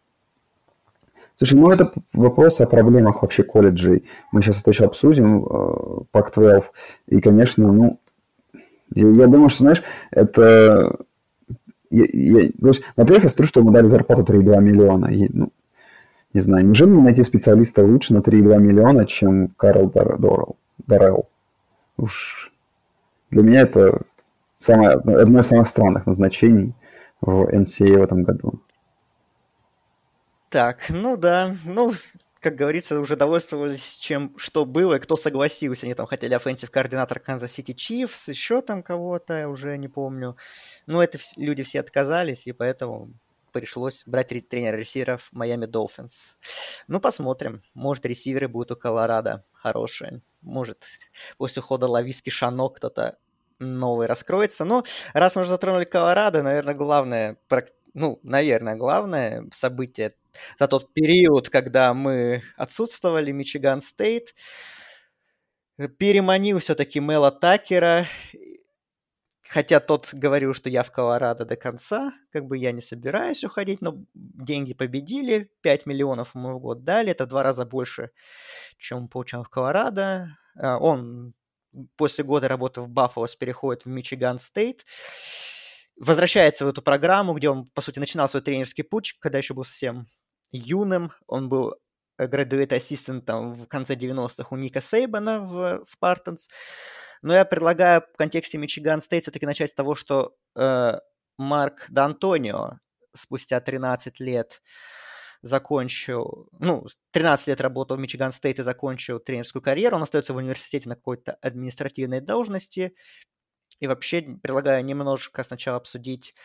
Слушай, ну это вопрос о проблемах вообще колледжей. Мы сейчас это еще обсудим, Пак-12. Э, и, конечно, ну, я думаю, что, знаешь, это я, я, во-первых, я смотрю, что ему дали зарплату 3,2 миллиона. И, ну, не знаю, неужели мне найти специалиста лучше на 3,2 миллиона, чем Карл Дорел? Даррелл? Уж для меня это самое, одно из самых странных назначений в NCAA в этом году.
Так, ну да, ну как говорится, уже довольствовались чем что было, и кто согласился. Они там хотели offensive координатор Канзас Сити Чифс, еще там кого-то, уже не помню. Но это люди все отказались, и поэтому пришлось брать тренера ресиверов Майами Долфинс. Ну, посмотрим. Может, ресиверы будут у Колорадо хорошие. Может, после ухода Лависки Шено кто-то новый раскроется. Но раз мы уже затронули Колорадо, наверное, главное, ну, наверное, главное событие за тот период, когда мы отсутствовали, Мичиган Стейт, переманил все-таки Мела Такера, хотя тот говорил, что я в Колорадо до конца, как бы я не собираюсь уходить, но деньги победили, 5 миллионов ему в год дали, это два раза больше, чем получал в Колорадо. А, он после года работы в Баффалос переходит в Мичиган Стейт, возвращается в эту программу, где он, по сути, начинал свой тренерский путь, когда еще был совсем юным. Он был graduate ассистентом в конце 90-х у Ника Сейбана в Спартанс. Но я предлагаю в контексте Мичиган Стейт все-таки начать с того, что э, Марк Д'Антонио спустя 13 лет закончил, ну, 13 лет работал в Мичиган Стейт и закончил тренерскую карьеру. Он остается в университете на какой-то административной должности. И вообще предлагаю немножко сначала обсудить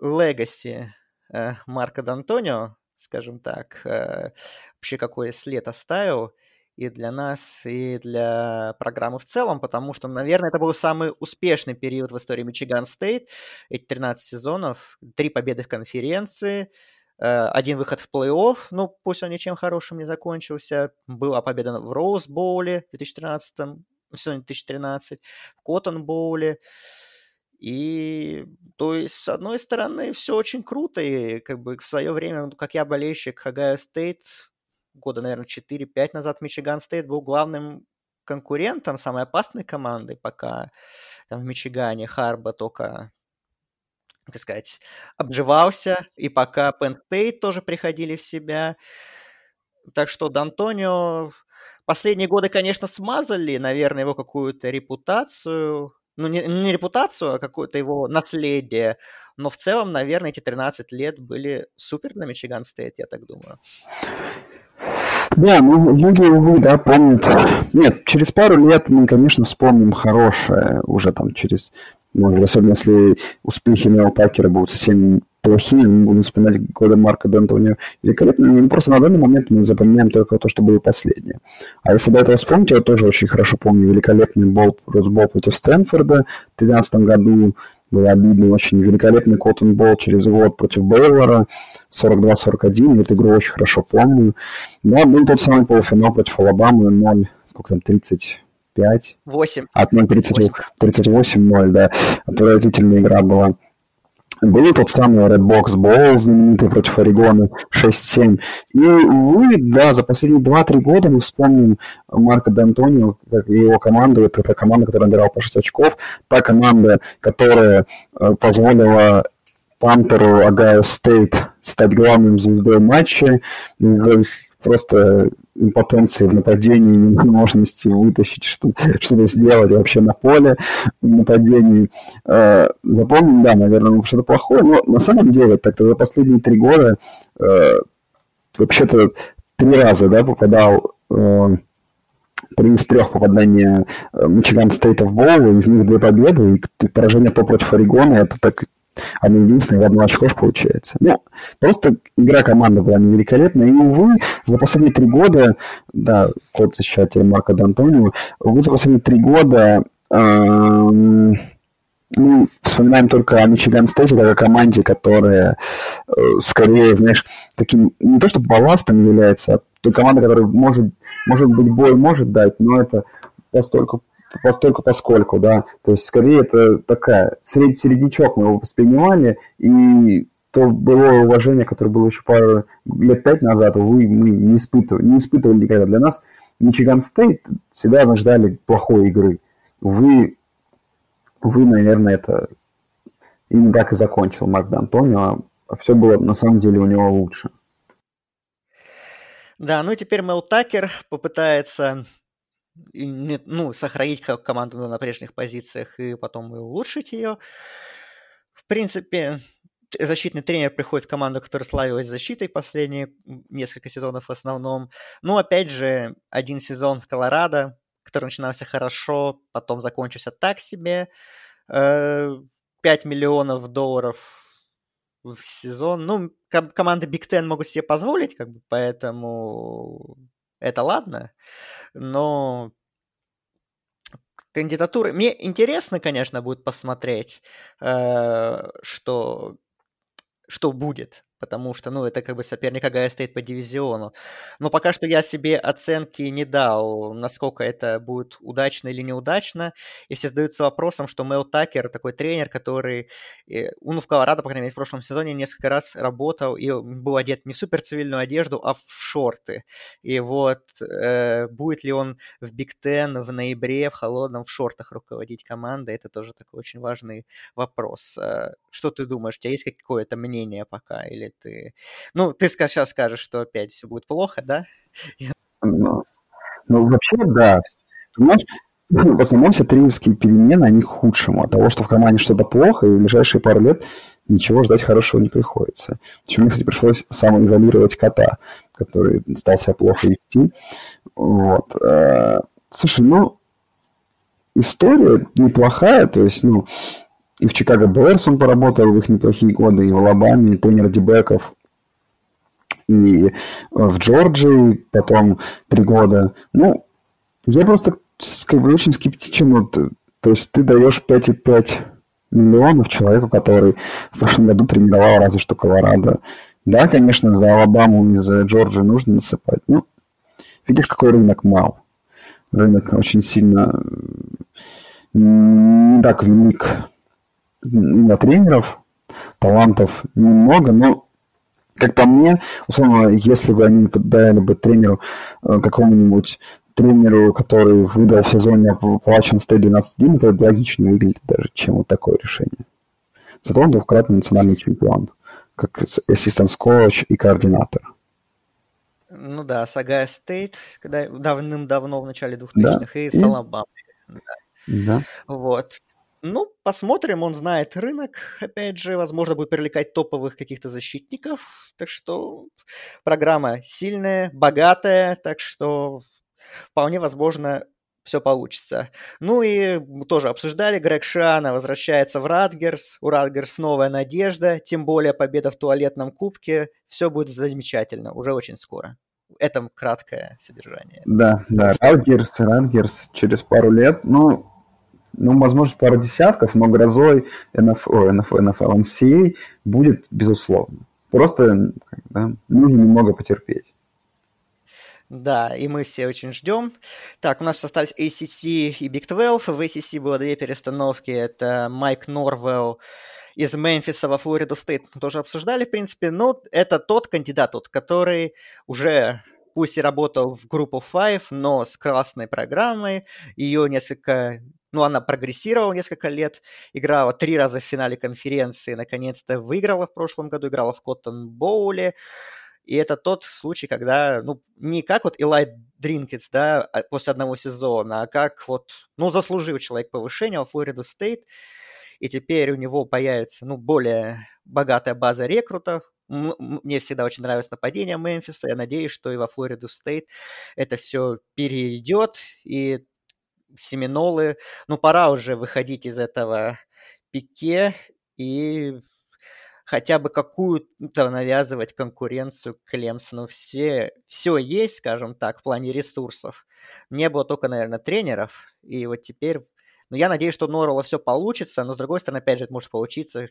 легаси э, Марка Д'Антонио, скажем так, э, вообще какой след оставил и для нас, и для программы в целом, потому что, наверное, это был самый успешный период в истории Мичиган Стейт. Эти 13 сезонов, три победы в конференции, э, один выход в плей-офф, ну, пусть он ничем хорошим не закончился. Была победа в Роуз Боуле в 2013 в сезоне 2013, в Коттон Боуле. И, то есть, с одной стороны, все очень круто, и как бы в свое время, как я болельщик Огайо Стейт, года, наверное, 4-5 назад Мичиган Стейт был главным конкурентом, самой опасной командой, пока там в Мичигане Харбо только, так сказать, обживался, и пока Penn State тоже приходили в себя. Так что Д'Антонио последние годы, конечно, смазали, наверное, его какую-то репутацию, ну, не, не репутацию, а какое-то его наследие. Но в целом, наверное, эти 13 лет были супер для Мичиган Стейт, я так думаю.
Да, ну люди, увы, да, помнят. Нет, через пару лет мы, конечно, вспомним хорошее, уже там через, ну, особенно если успехи Нел Такера будут совсем плохими, мы будем вспоминать годы Марка Д'Антонио великолепно. Ну, просто на данный момент мы запоминаем только то, что было последнее. А если до этого вспомнить, я тоже очень хорошо помню великолепный бол, Росбол против Стэнфорда в 2013 году, было обидно. Очень великолепный Коттон Болл через год против Бейлора. 42-41. Эту игру очень хорошо помню. Да, был тот самый полуфинал против Алабамы. 0, сколько там, 30... 5.
8.
От 0-38-0, да. Отвратительная игра была. Был тот самый Redbox Bowl, знаменитый против Орегона 6-7. И, увы, да, за последние 2-3 года мы вспомним Марка Д'Антонио как его команду. Это та команда, которая набирала по 6 очков. Та команда, которая э, позволила punter у Огайо Стейт стать главным звездой матча из-за их просто импотенции в нападении, невозможности вытащить что-то, что сделать вообще на поле в нападении. Э, запомним, да, наверное, что-то плохое, но на самом деле так-то за последние три года э, вообще-то три раза, да, попадал э, три из трех попадания Мичиган Стейта в Боул, из них две победы, и поражение то против Орегона, это так они единственные в одно очко получается. Ну, просто игра команды была великолепная. И, увы, за последние три года, да, код защищает Марка Д'Антонио, увы, за последние три года эм, мы вспоминаем только о Мичиган Стейте, как о команде, которая э, скорее, знаешь, таким, не то что балластом является, а той командой, которая может, может быть бой может дать, но это постольку постольку поскольку, да, то есть скорее это такая сред, середнячок мы его и то было уважение, которое было еще пару лет пять назад, увы, мы не испытывали, не испытывали никогда. Для нас Мичиган Стейт всегда мы ждали плохой игры. Увы, увы, наверное, это именно так и закончил Марк Д'Антонио, а все было на самом деле у него лучше.
Да, ну теперь Мел Такер попытается не, ну, сохранить команду на прежних позициях и потом и улучшить ее. В принципе, защитный тренер приходит в команду, которая славилась защитой последние несколько сезонов в основном. Ну, опять же, один сезон в Колорадо, который начинался хорошо, потом закончился так себе. 5 э, миллионов долларов в сезон. Ну, команды Big Ten могут себе позволить, как бы, поэтому это ладно, но кандидатуры... Мне интересно, конечно, будет посмотреть, э, что, что будет потому что, ну, это как бы соперник Агая стоит по дивизиону. Но пока что я себе оценки не дал, насколько это будет удачно или неудачно. И все задаются вопросом, что Мэл Такер такой тренер, который, ну, в Колорадо, по крайней мере, в прошлом сезоне несколько раз работал и был одет не в супер цивильную одежду, а в шорты. И вот э, будет ли он в Биг Тен в ноябре в холодном в шортах руководить командой, это тоже такой очень важный вопрос. Э, что ты думаешь, у тебя есть какое-то мнение пока? Или ты... Ну, ты сейчас скажешь, что опять все будет плохо, да?
Ну, ну вообще, да. Понимаешь, <laughs> в основном все тренерские перемены, они к худшему. От того, что в команде что-то плохо, и в ближайшие пару лет ничего ждать хорошего не приходится. Причем мне, кстати, пришлось самоизолировать кота, который стал себя плохо вести. Вот. Э, слушай, ну, история неплохая, то есть, ну, и в Чикаго Берс он поработал в их неплохие годы, и в Алабаме, и тренер дебеков, и в Джорджии потом три года. Ну, я просто как бы, очень скептичен. Вот, то есть ты даешь 5,5 миллионов человеку, который в прошлом году тренировал разве что Колорадо. Да, конечно, за Алабаму и за Джорджию нужно насыпать. Ну, видишь, какой рынок мал. Рынок очень сильно не так велик на тренеров, талантов немного, но как по мне, условно, если бы они дали бы тренеру э, какому-нибудь тренеру, который выдал в сезоне Appalachian State 12-1, это логично выглядит даже, чем вот такое решение. Зато он двухкратный национальный чемпион, как ассистент коуч и координатор.
Ну да, с Огайо Стейт, когда давным-давно в начале 2000-х, да. и с Алабам. Да. да. Вот. Ну, посмотрим, он знает рынок, опять же, возможно, будет привлекать топовых каких-то защитников, так что программа сильная, богатая, так что вполне возможно все получится. Ну и тоже обсуждали, Грег Шиано возвращается в Ратгерс, у Ратгерс новая надежда, тем более победа в туалетном кубке, все будет замечательно, уже очень скоро. Это краткое содержание.
Да, да, Радгерс, Радгерс через пару лет, ну, ну, возможно, пару десятков, но грозой NFL, NFL, NCAA будет, безусловно. Просто да, нужно немного потерпеть.
Да, и мы все очень ждем. Так, у нас остались ACC и Big 12. В ACC было две перестановки. Это Майк Норвелл из Мемфиса во Флориду Стейт. Мы тоже обсуждали, в принципе. Но это тот кандидат, тот, который уже пусть и работал в группу Five, но с классной программой. Ее несколько ну, она прогрессировала несколько лет, играла три раза в финале конференции, наконец-то выиграла в прошлом году, играла в Коттон Боуле. И это тот случай, когда, ну, не как вот Элай Дринквиц, да, а, после одного сезона, а как вот, ну, заслужил человек повышения во Флориду Стейт, и теперь у него появится, ну, более богатая база рекрутов, мне всегда очень нравилось нападение Мемфиса. Я надеюсь, что и во Флориду Стейт это все перейдет. И Семинолы, ну, пора уже выходить из этого пике и хотя бы какую-то навязывать конкуренцию Клемсону. Все, все есть, скажем так, в плане ресурсов. Не было только, наверное, тренеров. И вот теперь но я надеюсь, что у Норрелла все получится, но с другой стороны, опять же, это может получиться,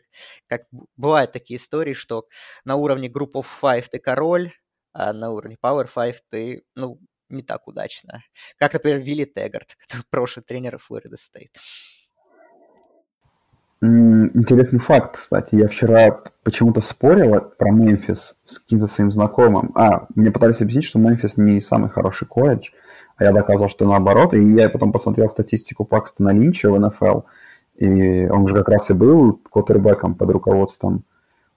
как бывают такие истории, что на уровне Group of Five ты король, а на уровне Power Five ты, ну, не так удачно. Как, например, Вилли Теггарт, <laughs> прошлый тренер Флорида Стейт.
Интересный факт, кстати. Я вчера почему-то спорил про Мемфис с каким-то своим знакомым. А, мне пытались объяснить, что Мемфис не самый хороший колледж, а я доказал, что наоборот. И я потом посмотрел статистику Пакстона Линча в НФЛ, и он же как раз и был квотербеком под руководством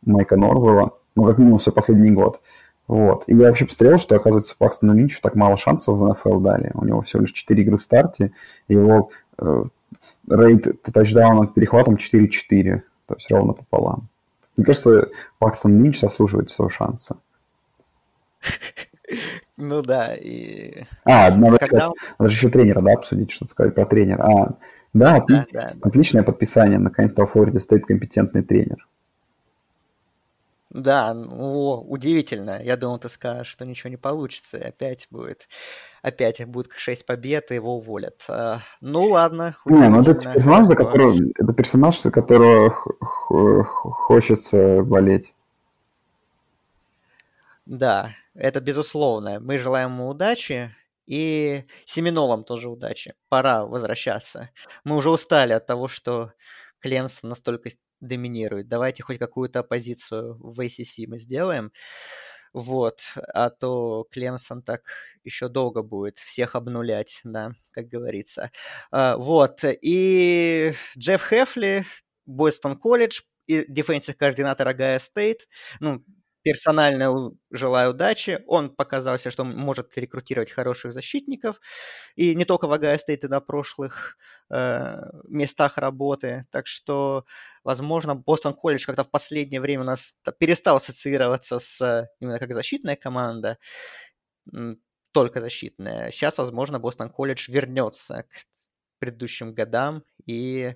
Майка Норвелла, ну, как минимум, свой последний год. Вот. И я вообще посмотрел, что, оказывается, Пакстону Линчу так мало шансов в НФЛ дали. У него всего лишь 4 игры в старте, его э, рейд тачдауна перехватом 4-4, то есть ровно пополам. Мне кажется, Пакстон Линч заслуживает своего шанса. <laughs>
Ну да, и...
А, надо, Когда... сказать, надо же еще тренера, да, обсудить, что сказать про тренера. А, да, да, да, отличное да. подписание, наконец-то в Флориде стоит компетентный тренер.
Да, ну, удивительно. Я думал, ты скажешь, что ничего не получится, и опять будет, опять будет 6 побед, и его уволят. А, ну ладно.
Не, ну это персонаж, за которого, это персонаж, за которого хочется болеть.
Да, это безусловно. Мы желаем ему удачи. И Семинолам тоже удачи. Пора возвращаться. Мы уже устали от того, что Клемсон настолько доминирует. Давайте хоть какую-то оппозицию в ACC мы сделаем. Вот, а то Клемсон так еще долго будет всех обнулять, да, как говорится. А, вот, и Джефф Хефли, Бостон колледж, и defensive координатор Огайо Стейт. Ну, персонально желаю удачи. Он показался, что может рекрутировать хороших защитников. И не только в Огайо Стейт, и на прошлых э, местах работы. Так что, возможно, Бостон колледж как-то в последнее время у нас перестал ассоциироваться с именно как защитная команда. Только защитная. Сейчас, возможно, Бостон колледж вернется к предыдущим годам и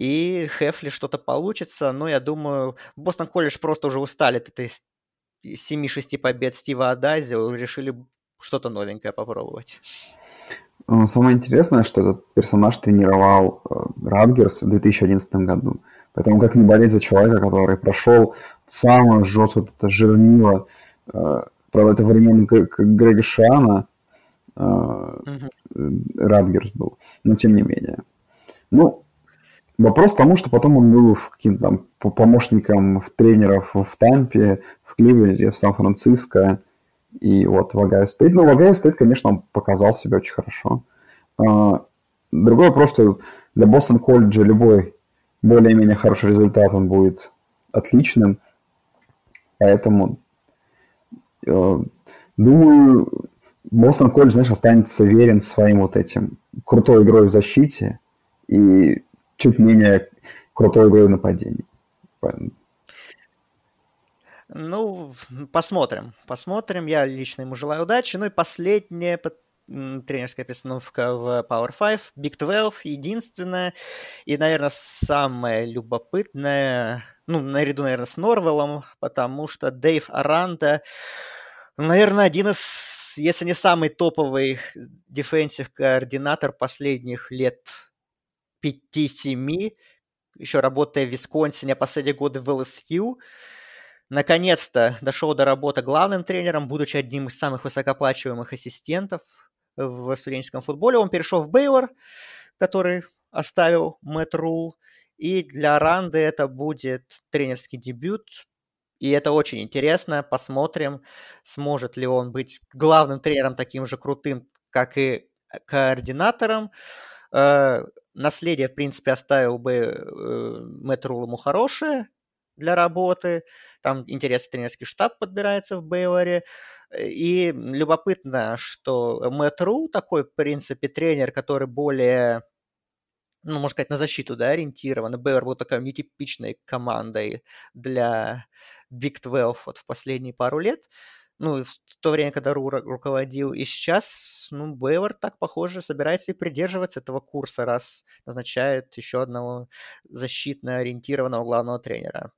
и Хефли что-то получится, но я думаю, Бостон колледж просто уже устали от этой 7-6 побед Стива Адазио, решили что-то новенькое попробовать.
Ну, самое интересное, что этот персонаж тренировал э, Радгерс в 2011 году. Поэтому как не болеть за человека, который прошел самое жесткое это жирнило, э, правда, это времен Грега Шана, э, Ратгерс был, но тем не менее. Ну, Вопрос тому, что потом он был каким-то там помощником тренеров в Тампе, в Кливленде, в Сан-Франциско и вот в Огайо Стейт. Ну, в Огайо Стейт, конечно, он показал себя очень хорошо. А, другой вопрос, что для Бостон колледжа любой более-менее хороший результат, он будет отличным. Поэтому э, думаю, Бостон колледж, знаешь, останется верен своим вот этим крутой игрой в защите и чуть менее крутой игрой в нападении.
Ну, посмотрим. Посмотрим. Я лично ему желаю удачи. Ну и последняя тренерская постановка в Power 5, Big 12, единственная. И, наверное, самая любопытная, ну, наряду, наверное, с Норвеллом, потому что Дэйв Аранда, наверное, один из, если не самый топовый дефенсив координатор последних лет 5-7, еще работая в Висконсине, последние годы в ЛСЮ. Наконец-то дошел до работы главным тренером, будучи одним из самых высокоплачиваемых ассистентов в студенческом футболе. Он перешел в Бейлор, который оставил Мэтт Рул. И для Ранды это будет тренерский дебют. И это очень интересно. Посмотрим, сможет ли он быть главным тренером таким же крутым, как и координатором. Наследие, в принципе, оставил бы э, Мэтт ему хорошее для работы. Там интересный тренерский штаб подбирается в Бейлоре. И любопытно, что Мэтт такой, в принципе, тренер, который более ну, можно сказать, на защиту, да, ориентирован. Бейлор был такой нетипичной командой для Big 12 вот в последние пару лет ну, в то время, когда Ру руководил, и сейчас, ну, Бейвор так, похоже, собирается и придерживаться этого курса, раз назначает еще одного защитно ориентированного главного тренера.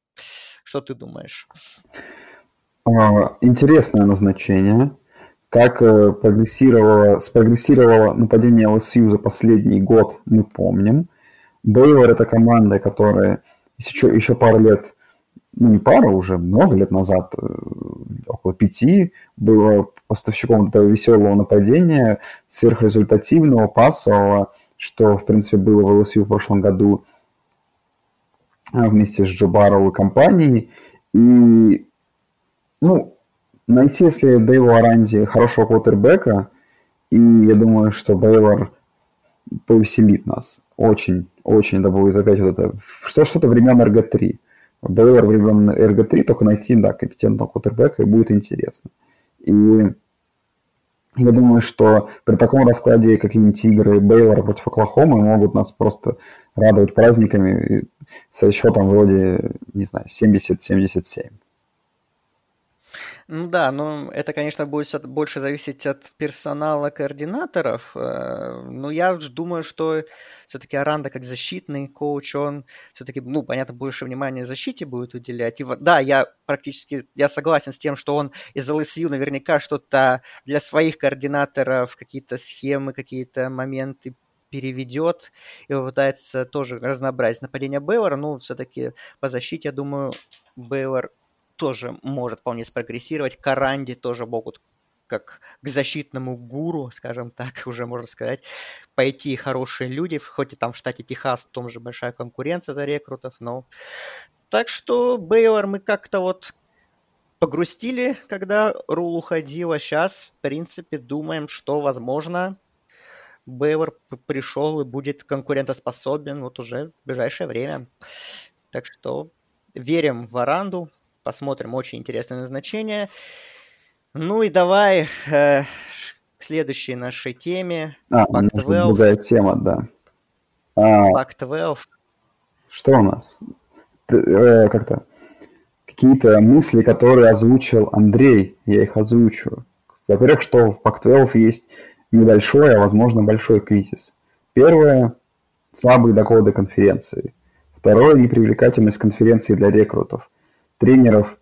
Что ты думаешь?
А, интересное назначение. Как э, прогрессировало, спрогрессировало нападение ЛСЮ за последний год, мы помним. Бейвор – это команда, которая еще, еще пару лет ну, не пара, уже много лет назад, э, около пяти, было поставщиком этого веселого нападения, сверхрезультативного, пассового, что, в принципе, было в ЛСЮ в прошлом году а, вместе с Джо Барроу и компанией. И, ну, найти, если Дэйву Аранди хорошего квотербека, и я думаю, что Бейлор повеселит нас. Очень, очень это будет опять вот это, что, что-то времен РГ-3. Бейлор времен РГ-3, только найти, да, компетентного квотербека, и будет интересно. И я думаю, что при таком раскладе какие-нибудь игры Бейлора против Оклахомы могут нас просто радовать праздниками со счетом вроде, не знаю, 70-77.
Ну да, но это, конечно, будет больше зависеть от персонала координаторов. Э, но я думаю, что все-таки Аранда как защитный коуч, он все-таки, ну, понятно, больше внимания защите будет уделять. И да, я практически, я согласен с тем, что он из ЛСЮ наверняка что-то для своих координаторов, какие-то схемы, какие-то моменты переведет и попытается тоже разнообразить нападение Бейлора. Ну, все-таки по защите, я думаю, Бейлор тоже может вполне спрогрессировать. Каранди тоже могут как к защитному гуру, скажем так, <laughs> уже можно сказать, пойти хорошие люди, хоть и там в штате Техас в том же большая конкуренция за рекрутов, но... Так что Бейлор мы как-то вот погрустили, когда Рул уходил, а сейчас, в принципе, думаем, что, возможно, Бейвор пришел и будет конкурентоспособен вот уже в ближайшее время. Так что верим в Аранду, посмотрим, очень интересное назначение. Ну и давай э, к следующей нашей теме.
А, Pac-12. другая тема, да. А,
Pac-12.
Что у нас? Э, как-то какие-то мысли, которые озвучил Андрей, я их озвучу. Во-первых, что в Pac-12 есть небольшой, а возможно большой кризис. Первое – слабые доходы конференции. Второе – непривлекательность конференции для рекрутов. Тренеров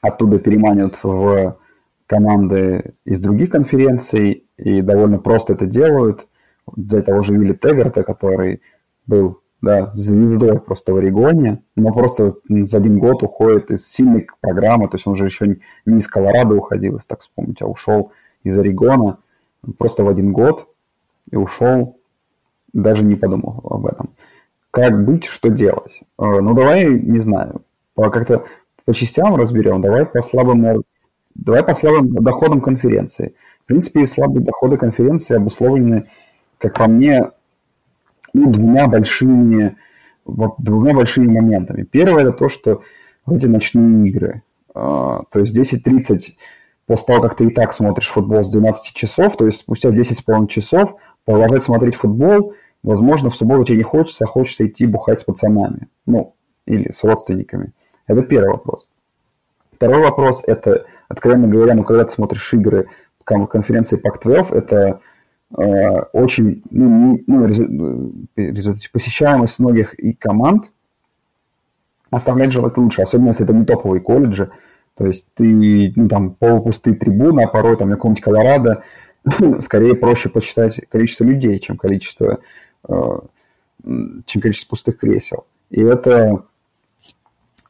оттуда переманивают в команды из других конференций и довольно просто это делают. Для того же Вилли Теггарта, который был да, звездой просто в Орегоне, но просто за один год уходит из сильной программы, то есть он уже еще не из Колорадо уходил, если так вспомнить, а ушел из Орегона просто в один год и ушел, даже не подумал об этом. Как быть, что делать? Э, ну, давай, не знаю, как-то по частям разберем. Давай по слабым, давай по слабым доходам конференции. В принципе, слабые доходы конференции обусловлены, как по мне, ну, двумя большими, двумя большими моментами. Первое это то, что вот эти ночные игры. Uh, то есть 10-30 после того, как ты и так смотришь футбол с 12 часов, то есть спустя 10,5 часов продолжать смотреть футбол, возможно, в субботу тебе не хочется, а хочется идти бухать с пацанами, ну, или с родственниками. Это первый вопрос. Второй вопрос – это, откровенно говоря, ну, когда ты смотришь игры конференции Pac-12, это э, очень, ну, ну результат, посещаемость многих и команд оставляет желать лучше, особенно если это не топовые колледжи, то есть ты, ну, там, полупустые трибуны, а порой там на каком-нибудь Колорадо скорее проще посчитать количество людей, чем количество, э, чем количество пустых кресел. И это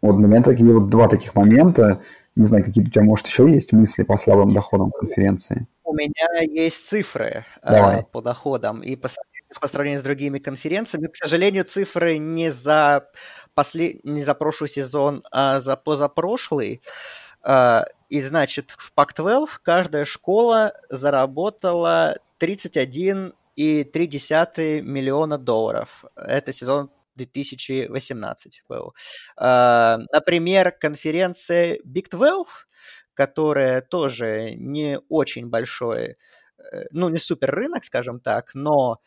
вот для меня такие вот два таких момента. Не знаю, какие у тебя, может, еще есть мысли по слабым доходам конференции?
У меня есть цифры э, по доходам. И по, по сравнению с другими конференциями, к сожалению, цифры не за послед... не за прошлый сезон, а за позапрошлый. А, и значит, в Pac-12 каждая школа заработала 31,3 миллиона долларов. Это сезон 2018 был. А, например, конференция Big 12, которая тоже не очень большой, э, ну, не супер рынок, скажем так, но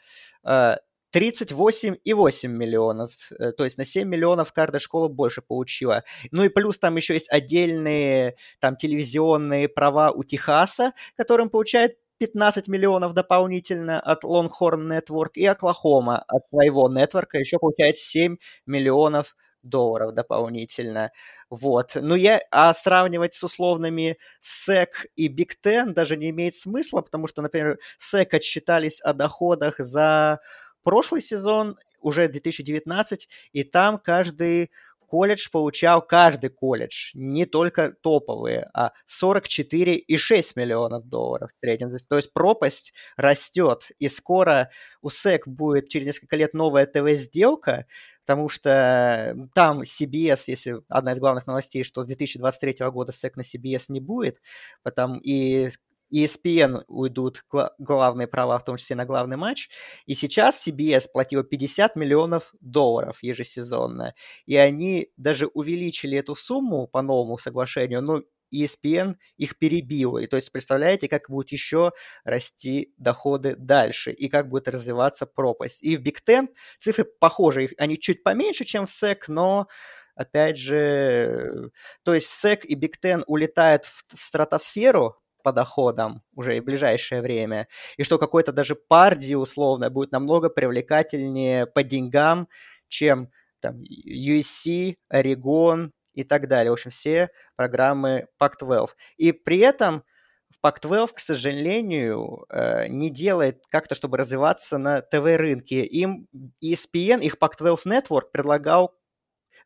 а, 38,8 миллионов, э, то есть на 7 миллионов каждая школа больше получила. Ну и плюс там еще есть отдельные там телевизионные права у Техаса, которым получает 15 миллионов дополнительно от Longhorn Network, и Оклахома от своего нетворка еще получает 7 миллионов долларов дополнительно. Вот. Ну, я, а сравнивать с условными SEC и Big Ten даже не имеет смысла, потому что, например, SEC отсчитались о доходах за прошлый сезон, уже 2019, и там каждый колледж получал, каждый колледж, не только топовые, а 44,6 миллионов долларов в среднем. То есть пропасть растет, и скоро у SEC будет через несколько лет новая ТВ-сделка, потому что там CBS, если одна из главных новостей, что с 2023 года SEC на CBS не будет, потом и ESPN уйдут главные права, в том числе на главный матч. И сейчас CBS платила 50 миллионов долларов ежесезонно. И они даже увеличили эту сумму по новому соглашению, но ESPN их перебила. И то есть представляете, как будут еще расти доходы дальше и как будет развиваться пропасть. И в Big Ten цифры похожи, они чуть поменьше, чем в SEC, но опять же, то есть SEC и Big Ten улетают в, в стратосферу по доходам уже и в ближайшее время, и что какой-то даже парди условно будет намного привлекательнее по деньгам, чем там USC, Oregon и так далее. В общем, все программы Pac-12. И при этом в Pac-12, к сожалению, э, не делает как-то, чтобы развиваться на ТВ-рынке. Им ESPN, их Pac-12 Network предлагал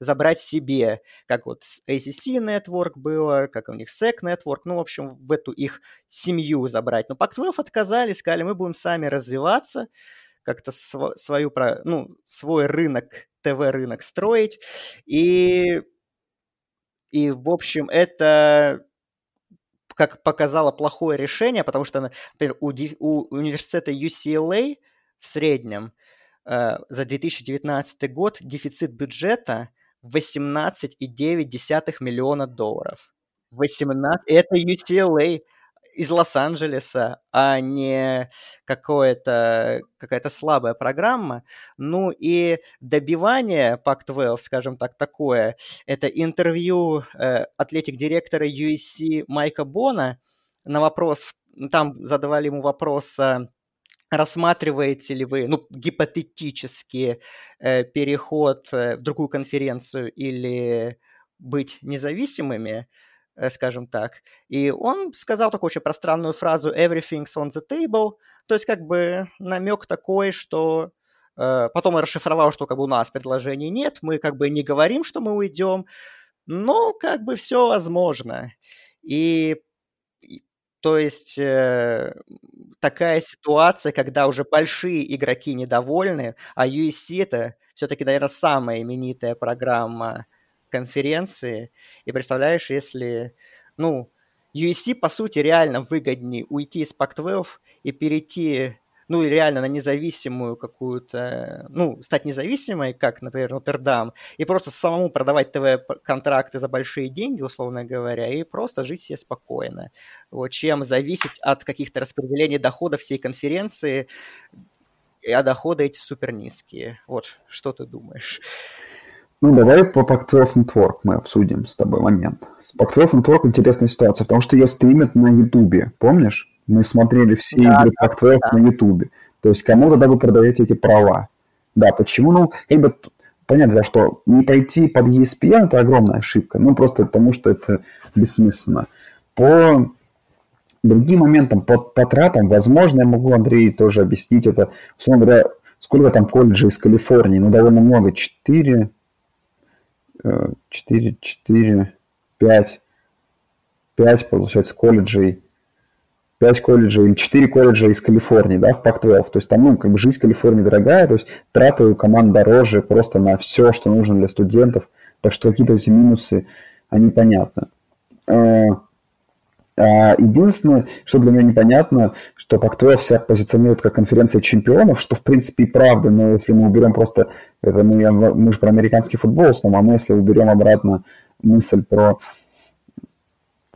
забрать себе, как вот ACC Network было, как у них SEC Network, ну, в общем, в эту их семью забрать. Но Pac-12 отказались, сказали, мы будем сами развиваться, как-то св- свою, ну, свой рынок, ТВ-рынок строить. И, и, в общем, это как показало плохое решение, потому что, например, у, у университета UCLA в среднем э, за 2019 год дефицит бюджета 18,9 миллиона долларов. 18... Это UCLA из Лос-Анджелеса, а не какое-то, какая-то слабая программа. Ну и добивание Pac-12, скажем так, такое, это интервью э, атлетик-директора USC Майка Бона на вопрос, там задавали ему вопрос, э, рассматриваете ли вы, ну, гипотетически э, переход э, в другую конференцию или быть независимыми, Э, скажем так. И он сказал такую очень пространную фразу «everything's on the table», то есть как бы намек такой, что э, потом он расшифровал, что как бы у нас предложений нет, мы как бы не говорим, что мы уйдем, но как бы все возможно. И то есть э, такая ситуация, когда уже большие игроки недовольны, а USC это все-таки, наверное, самая именитая программа конференции. И представляешь, если, ну, USC, по сути, реально выгоднее уйти из Pac-12 и перейти, ну, реально на независимую какую-то, ну, стать независимой, как, например, Нотр-Дам, и просто самому продавать ТВ-контракты за большие деньги, условно говоря, и просто жить себе спокойно. Вот, чем зависеть от каких-то распределений доходов всей конференции, а доходы эти супер низкие. Вот, что ты думаешь?
Ну, давай по Pac-12 Network мы обсудим с тобой момент. С Pac-12 Network интересная ситуация, потому что ее стримят на Ютубе, помнишь? Мы смотрели все да, игры Pac-12 да. на Ютубе. То есть кому тогда вы продаете эти права? Да, почему? Ну, как бы понятно, за что. Не пойти под ESPN – это огромная ошибка. Ну, просто потому что это бессмысленно. По другим моментам, по, по тратам, возможно, я могу Андрей тоже объяснить это. Условно говоря, сколько там колледжей из Калифорнии? Ну, довольно много. Четыре, 4, 4, 5, 5, получается, колледжей, 5 колледжей или 4 колледжа из Калифорнии, да, в Пак-12. То есть там, ну, как бы жизнь Калифорнии дорогая, то есть траты у команд дороже просто на все, что нужно для студентов. Так что какие-то эти минусы, они понятны. А, а, единственное, что для меня непонятно, что Пак-12 себя позиционирует как конференция чемпионов, что в принципе и правда, но если мы уберем просто, это мы, мы же про американский футбол в основном, а мы если уберем обратно мысль про э,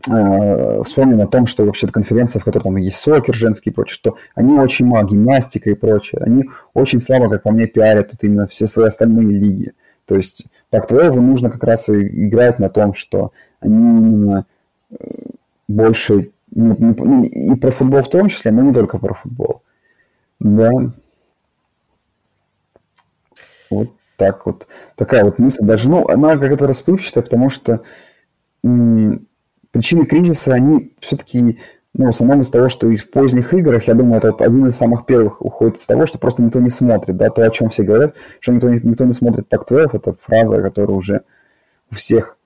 вспомним о том, что вообще конференция, в которой там есть сокер женский и прочее, что они очень мало, гимнастика и прочее, они очень слабо, как по мне, пиарят тут именно все свои остальные лиги. То есть Пак-12 нужно как раз играть на том, что они именно э, больше не, не, ну, и про футбол в том числе, но не только про футбол. Да. Вот так вот. Такая вот мысль. Даже, ну, она как-то расплывчатая, потому что причины кризиса, они все-таки, ну, в основном из того, что из поздних играх, я думаю, это один из самых первых уходит из того, что просто никто не смотрит, да, то, о чем все говорят, что никто, никто не смотрит Pac-12, это фраза, которая уже у всех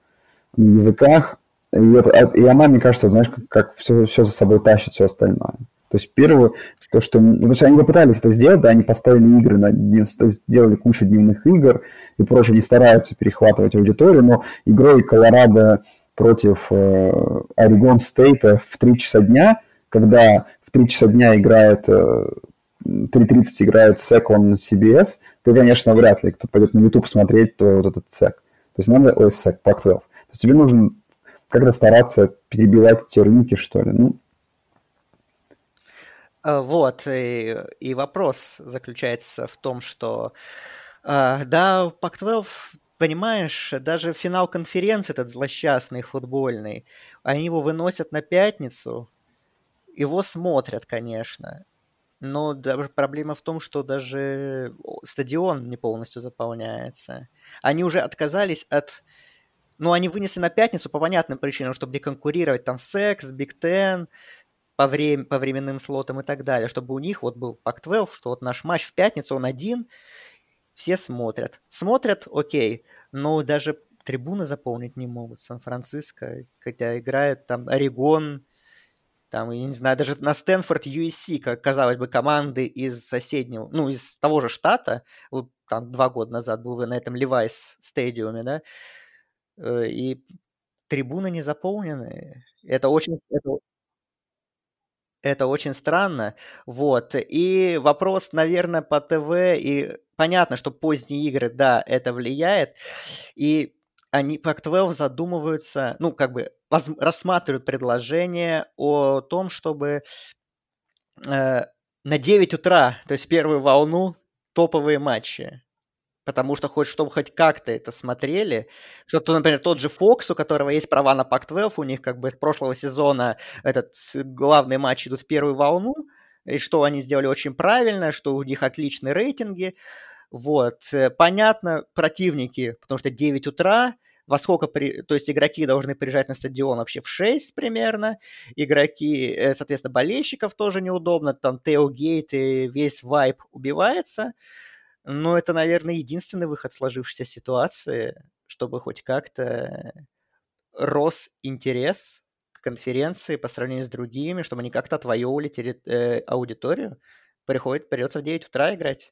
на языках, и, это, а, и она, мне кажется, знаешь, как, как все, все за собой тащит, все остальное. То есть первое, то, что... Ну, что они попытались это сделать, да, они поставили игры, на, сделали кучу дневных игр и прочее, они стараются перехватывать аудиторию, но игрой Колорадо против э, Орегон Стейта в 3 часа дня, когда в 3 часа дня играет, э, 3.30 играет SEC on CBS, то, конечно, вряд ли кто пойдет на YouTube смотреть то, вот этот SEC. То есть надо, ой, SEC, Pac-12. То есть тебе нужен как-то стараться перебивать эти рынки, что ли. Ну.
А, вот, и, и вопрос заключается в том, что э, да, Пак-12 понимаешь, даже финал конференции этот злосчастный футбольный, они его выносят на пятницу, его смотрят, конечно, но даже проблема в том, что даже стадион не полностью заполняется. Они уже отказались от но они вынесли на пятницу по понятным причинам, чтобы не конкурировать там с X, Big Ten, по, время, по временным слотам и так далее, чтобы у них вот был Pac-12, что вот наш матч в пятницу, он один, все смотрят. Смотрят, окей, но даже трибуны заполнить не могут. Сан-Франциско, хотя играет там Орегон, там, я не знаю, даже на Стэнфорд USC, как казалось бы, команды из соседнего, ну, из того же штата, вот там два года назад был на этом Левайс стадиуме, да, э, и трибуны не заполнены. Это очень... Это, это очень странно. Вот. И вопрос, наверное, по ТВ, и понятно, что поздние игры, да, это влияет. И они, Pac-12 задумываются, ну, как бы рассматривают предложение о том, чтобы э, на 9 утра, то есть первую волну, топовые матчи. Потому что хоть, чтобы хоть как-то это смотрели, что, то, например, тот же Fox, у которого есть права на Pac-12, у них как бы с прошлого сезона этот главный матч идут в первую волну, и что они сделали очень правильно, что у них отличные рейтинги, вот. Э, понятно, противники, потому что 9 утра, во сколько, при... то есть игроки должны приезжать на стадион вообще в 6 примерно, игроки, э, соответственно, болельщиков тоже неудобно, там теогейт и весь вайп убивается, но это, наверное, единственный выход сложившейся ситуации, чтобы хоть как-то рос интерес к конференции по сравнению с другими, чтобы они как-то отвоевывали терри... э, аудиторию. Приходит, придется в 9 утра играть.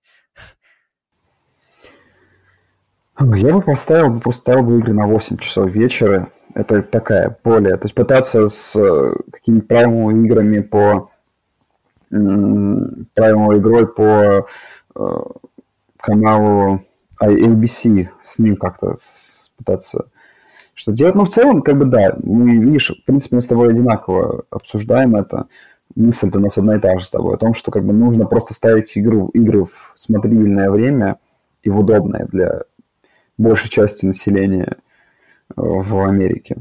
Я бы поставил, поставил бы игры на 8 часов вечера. Это такая более... То есть пытаться с э, какими-то правильными играми по... правильной игрой по э, каналу ABC, с ним как-то пытаться что делать. Но в целом, как бы да, мы, видишь, в принципе, мы с тобой одинаково обсуждаем это. Мысль-то у нас одна и та же с тобой, о том, что как бы нужно просто ставить игру, игры в смотрибельное время и в удобное для большей части населения э, в Америке.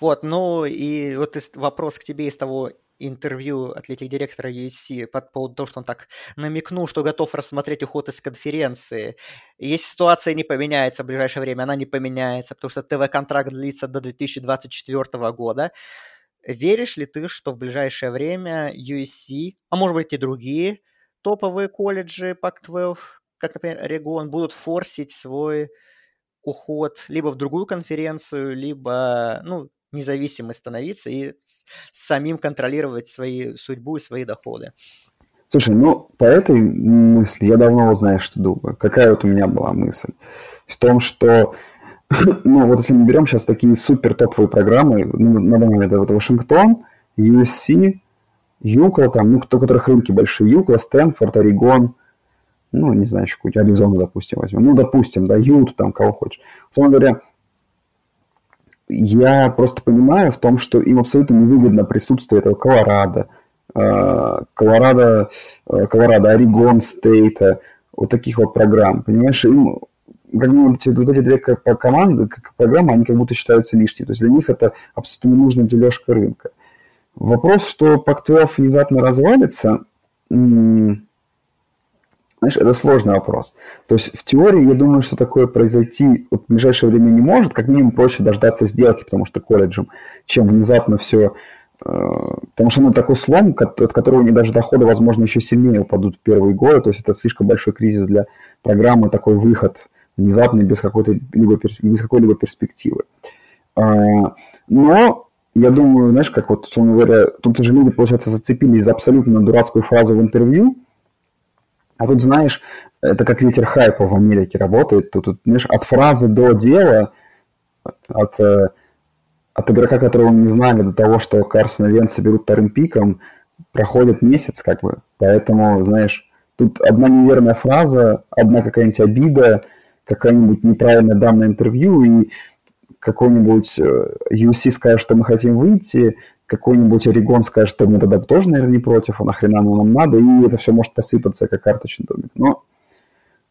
Вот, ну и вот вопрос к тебе из того интервью атлетик-директора USC по поводу того, что он так намекнул, что готов рассмотреть уход из конференции. Если ситуация не поменяется в ближайшее время, она не поменяется, потому что ТВ-контракт длится до 2024 года. Веришь ли ты, что в ближайшее время USC, а может быть и другие топовые колледжи Pac-12, как, например, Орегон, будут форсить свой уход либо в другую конференцию, либо, ну, независимым становиться и самим контролировать свою судьбу и свои доходы.
Слушай, ну, по этой мысли я давно вот знаешь, что думаю. Какая вот у меня была мысль? В том, что, <laughs> ну, вот если мы берем сейчас такие супер топовые программы, ну, на данный момент это Вашингтон, USC, Юкла, там, ну, у которых рынки большие, Юкла, Стэнфорд, Орегон, ну, не знаю, еще какую-нибудь Аризону, допустим, возьмем. Ну, допустим, да, Юту, там, кого хочешь. Условно говоря, я просто понимаю в том, что им абсолютно невыгодно присутствие этого Колорадо, э, Колорадо, э, Колорадо, Орегон Стейта, вот таких вот программ, понимаешь, им как бы вот эти, две команды, как программы, они как будто считаются лишними. То есть для них это абсолютно ненужная дележка рынка. Вопрос, что Pac-12 внезапно развалится, знаешь, это сложный вопрос. То есть в теории я думаю, что такое произойти в ближайшее время не может. Как минимум проще дождаться сделки, потому что колледжем, чем внезапно все... Э, потому что ну, такой слом, от которого они даже доходы, возможно, еще сильнее упадут в первые годы. То есть это слишком большой кризис для программы, такой выход внезапный, без какой-то либо, без какой-либо перспективы. А, но я думаю, знаешь, как вот, условно говоря, тут же люди, получается, зацепились за абсолютно дурацкую фразу в интервью, а тут, знаешь, это как ветер хайпа в Америке работает. Тут, тут знаешь, от фразы до дела, от, э, от игрока, которого мы не знали, до того, что Карсона Венца берут вторым пиком, проходит месяц, как бы. Поэтому, знаешь, тут одна неверная фраза, одна какая-нибудь обида, какая-нибудь неправильная данное интервью, и какой-нибудь UC э, скажет, что мы хотим выйти, какой-нибудь Орегон скажет, что мы тогда тоже, наверное, не против, а нахрена оно нам надо, и это все может посыпаться, как карточный домик. Но,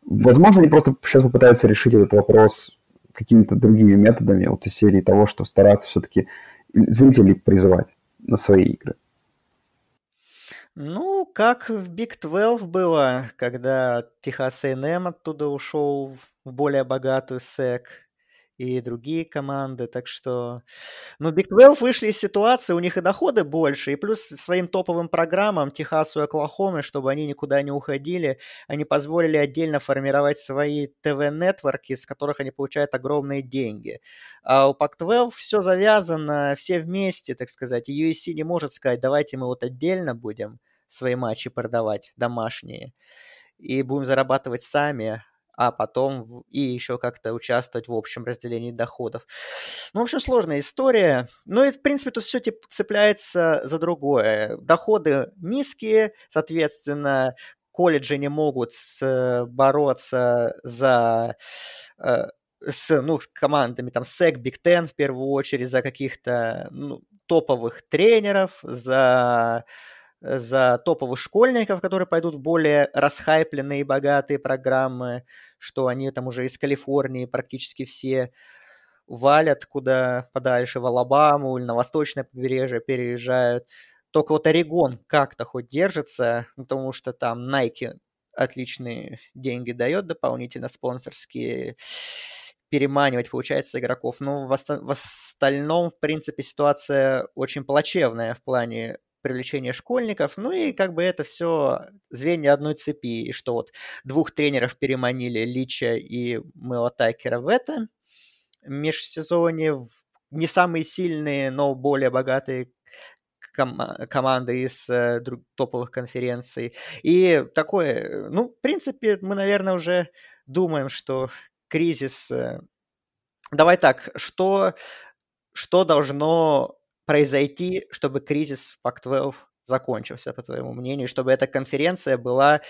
возможно, они просто сейчас попытаются решить этот вопрос какими-то другими методами, вот из серии того, что стараться все-таки зрителей призывать на свои игры.
Ну, как в Big 12 было, когда Техас A&M оттуда ушел в более богатую SEC, и другие команды. Так что, ну, Big 12 вышли из ситуации, у них и доходы больше, и плюс своим топовым программам Техасу и Оклахоме, чтобы они никуда не уходили, они позволили отдельно формировать свои ТВ-нетворки, из которых они получают огромные деньги. А у Pac-12 все завязано, все вместе, так сказать. И USC не может сказать, давайте мы вот отдельно будем свои матчи продавать, домашние, и будем зарабатывать сами, а потом и еще как-то участвовать в общем разделении доходов. Ну, в общем, сложная история. Ну и, в принципе, тут все типа, цепляется за другое. Доходы низкие, соответственно, колледжи не могут бороться за э, с ну, командами, там, SEC, Big Ten в первую очередь, за каких-то ну, топовых тренеров, за за топовых школьников, которые пойдут в более расхайпленные и богатые программы, что они там уже из Калифорнии практически все валят куда подальше, в Алабаму или на восточное побережье переезжают. Только вот Орегон как-то хоть держится, потому что там Nike отличные деньги дает дополнительно спонсорские, переманивать, получается, игроков. Но в, в остальном, в принципе, ситуация очень плачевная в плане привлечение школьников. Ну и как бы это все звенья одной цепи, и что вот двух тренеров переманили Лича и Мэла Тайкера в это межсезонье, не самые сильные, но более богатые ком- команды из э, друг, топовых конференций. И такое, ну, в принципе, мы, наверное, уже думаем, что кризис... Э, давай так, что, что должно произойти, чтобы кризис Pac-12 закончился, по твоему мнению, чтобы эта конференция была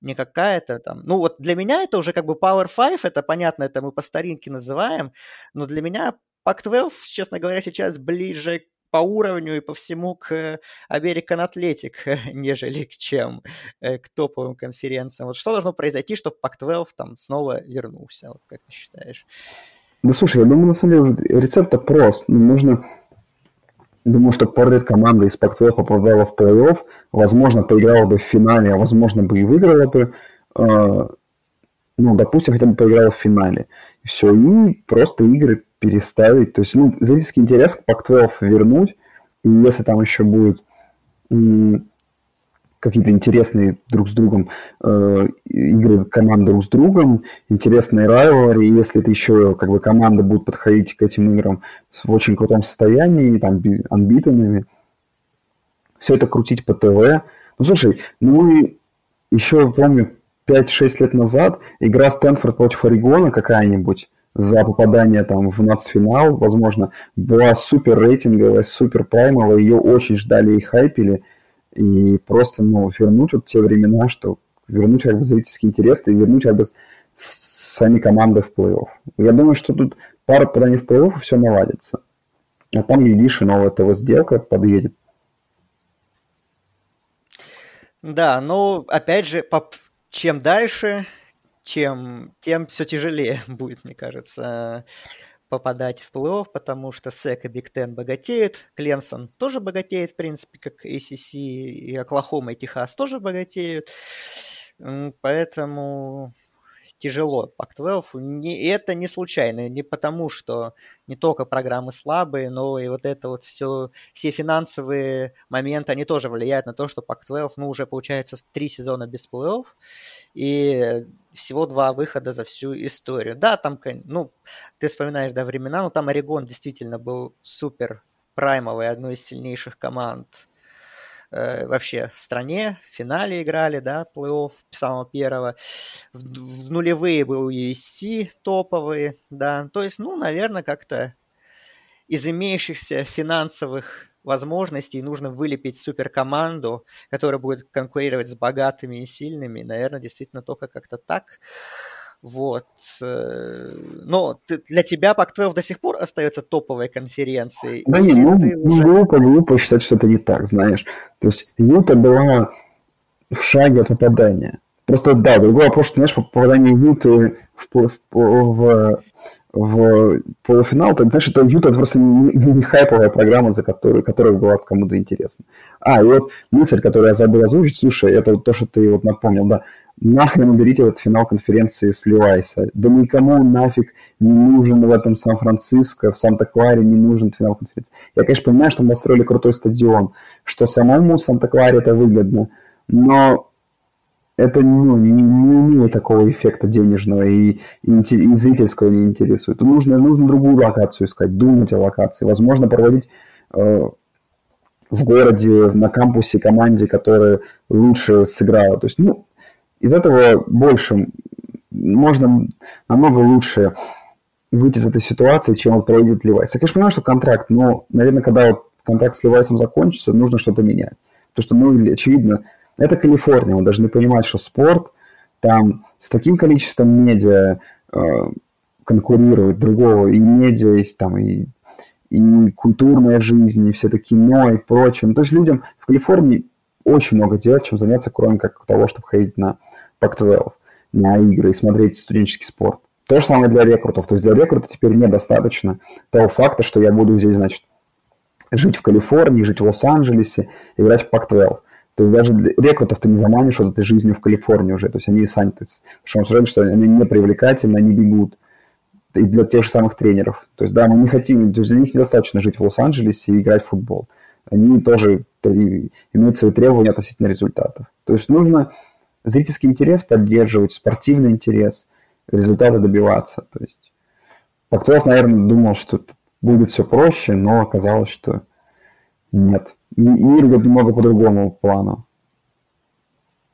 не какая-то там... Ну вот для меня это уже как бы Power 5, это понятно, это мы по старинке называем, но для меня Pac-12, честно говоря, сейчас ближе по уровню и по всему к American Athletic, <laughs> нежели к чем, э, к топовым конференциям. Вот что должно произойти, чтобы Pac-12 там снова вернулся, вот как ты считаешь?
Да слушай, я думаю, на самом деле рецепт прост. Нужно Думаю, что Поррит команда из Пак-12 попадала в плей-офф, возможно, поиграла бы в финале, а возможно бы и выиграла бы. Э, ну, допустим, хотя бы поиграла в финале. Все, и просто игры переставить. То есть, ну, зрительский интерес к Пак-12 вернуть, и если там еще будет какие-то интересные друг с другом э, игры команд друг с другом, интересные райвары, и если это еще как бы команда будет подходить к этим играм в очень крутом состоянии, там, анбитанными, все это крутить по ТВ. Ну, слушай, ну и еще, помню, 5-6 лет назад игра Стэнфорд против Орегона какая-нибудь за попадание там в нацфинал, возможно, была супер рейтинговая, супер праймовая, ее очень ждали и хайпили – и просто, ну, вернуть вот те времена, что вернуть как бы зрительский интерес и вернуть как бы сами команды в плей-офф. Я думаю, что тут пара поданий в плей-офф и все наладится. А там, глядишь, новая ТВ-сделка подъедет.
Да, но опять же, чем дальше, чем, тем все тяжелее <laughs> будет, мне кажется попадать в плей-офф, потому что SEC и Big Ten богатеют, Клемсон тоже богатеет, в принципе, как ACC, и Оклахома и Техас тоже богатеют. Поэтому тяжело Pac-12. И это не случайно, не потому, что не только программы слабые, но и вот это вот все, все финансовые моменты, они тоже влияют на то, что Pac-12, ну, уже получается три сезона без плей-офф, и всего два выхода за всю историю. Да, там, ну, ты вспоминаешь, да, времена, но там Орегон действительно был супер праймовый, одной из сильнейших команд э, вообще в стране, в финале играли, да, плей-офф самого первого. В, в нулевые был USC топовые, да. То есть, ну, наверное, как-то из имеющихся финансовых возможностей нужно вылепить суперкоманду, которая будет конкурировать с богатыми и сильными. Наверное, действительно только как-то так. Вот. Э, но для тебя Пак-12 до сих пор остается топовой конференцией?
Да нет, ну, ну уже... глупо, глупо считать, что это не так, знаешь. То есть Юта была в шаге от попадания. Просто, да, другой вопрос, что, знаешь, попадание Юты в, в, в, в полуфинал, так, знаешь, это Юта, это просто не, не хайповая программа, за которую, которая была кому-то интересна. А, и вот мысль, которую я забыл озвучить, слушай, это вот то, что ты вот напомнил, да, нахрен уберите этот финал конференции с Левайса. Да никому нафиг не нужен в этом Сан-Франциско, в Санта-Кларе не нужен финал конференции. Я, конечно, понимаю, что мы построили крутой стадион, что самому Санта-Кларе это выгодно, но это ну, не, не имеет такого эффекта денежного и, и, и зрительского не интересует. Нужно, нужно другую локацию искать, думать о локации. Возможно, проводить э, в городе, на кампусе команде, которая лучше сыграла. То есть, ну, из этого больше можно намного лучше выйти из этой ситуации, чем вот проводит Левайс. Я, конечно, понимаю, что контракт, но, наверное, когда вот контракт с Левайсом закончится, нужно что-то менять. Потому что, ну, очевидно, это Калифорния, вы должны понимать, что спорт там с таким количеством медиа э, конкурирует другого, и медиа есть там, и, и культурная жизнь, и все таки кино, и прочее. Ну, то есть людям в Калифорнии очень много делать, чем заняться, кроме как того, чтобы ходить на Pac-12, на игры и смотреть студенческий спорт. То же самое для рекрутов. То есть для рекрута теперь недостаточно того факта, что я буду здесь, значит, жить в Калифорнии, жить в Лос-Анджелесе, играть в Pac-12. То есть даже рекрутов ты не заманишь вот этой жизнью в Калифорнии уже. То есть они сами, то есть, что он что они не привлекательны, они бегут. И для тех же самых тренеров. То есть, да, мы не хотим, то есть для них недостаточно жить в Лос-Анджелесе и играть в футбол. Они тоже имеют свои требования относительно результатов. То есть нужно зрительский интерес поддерживать, спортивный интерес, результаты добиваться. То есть Пактов, наверное, думал, что будет все проще, но оказалось, что нет. Мир идет немного по другому плану.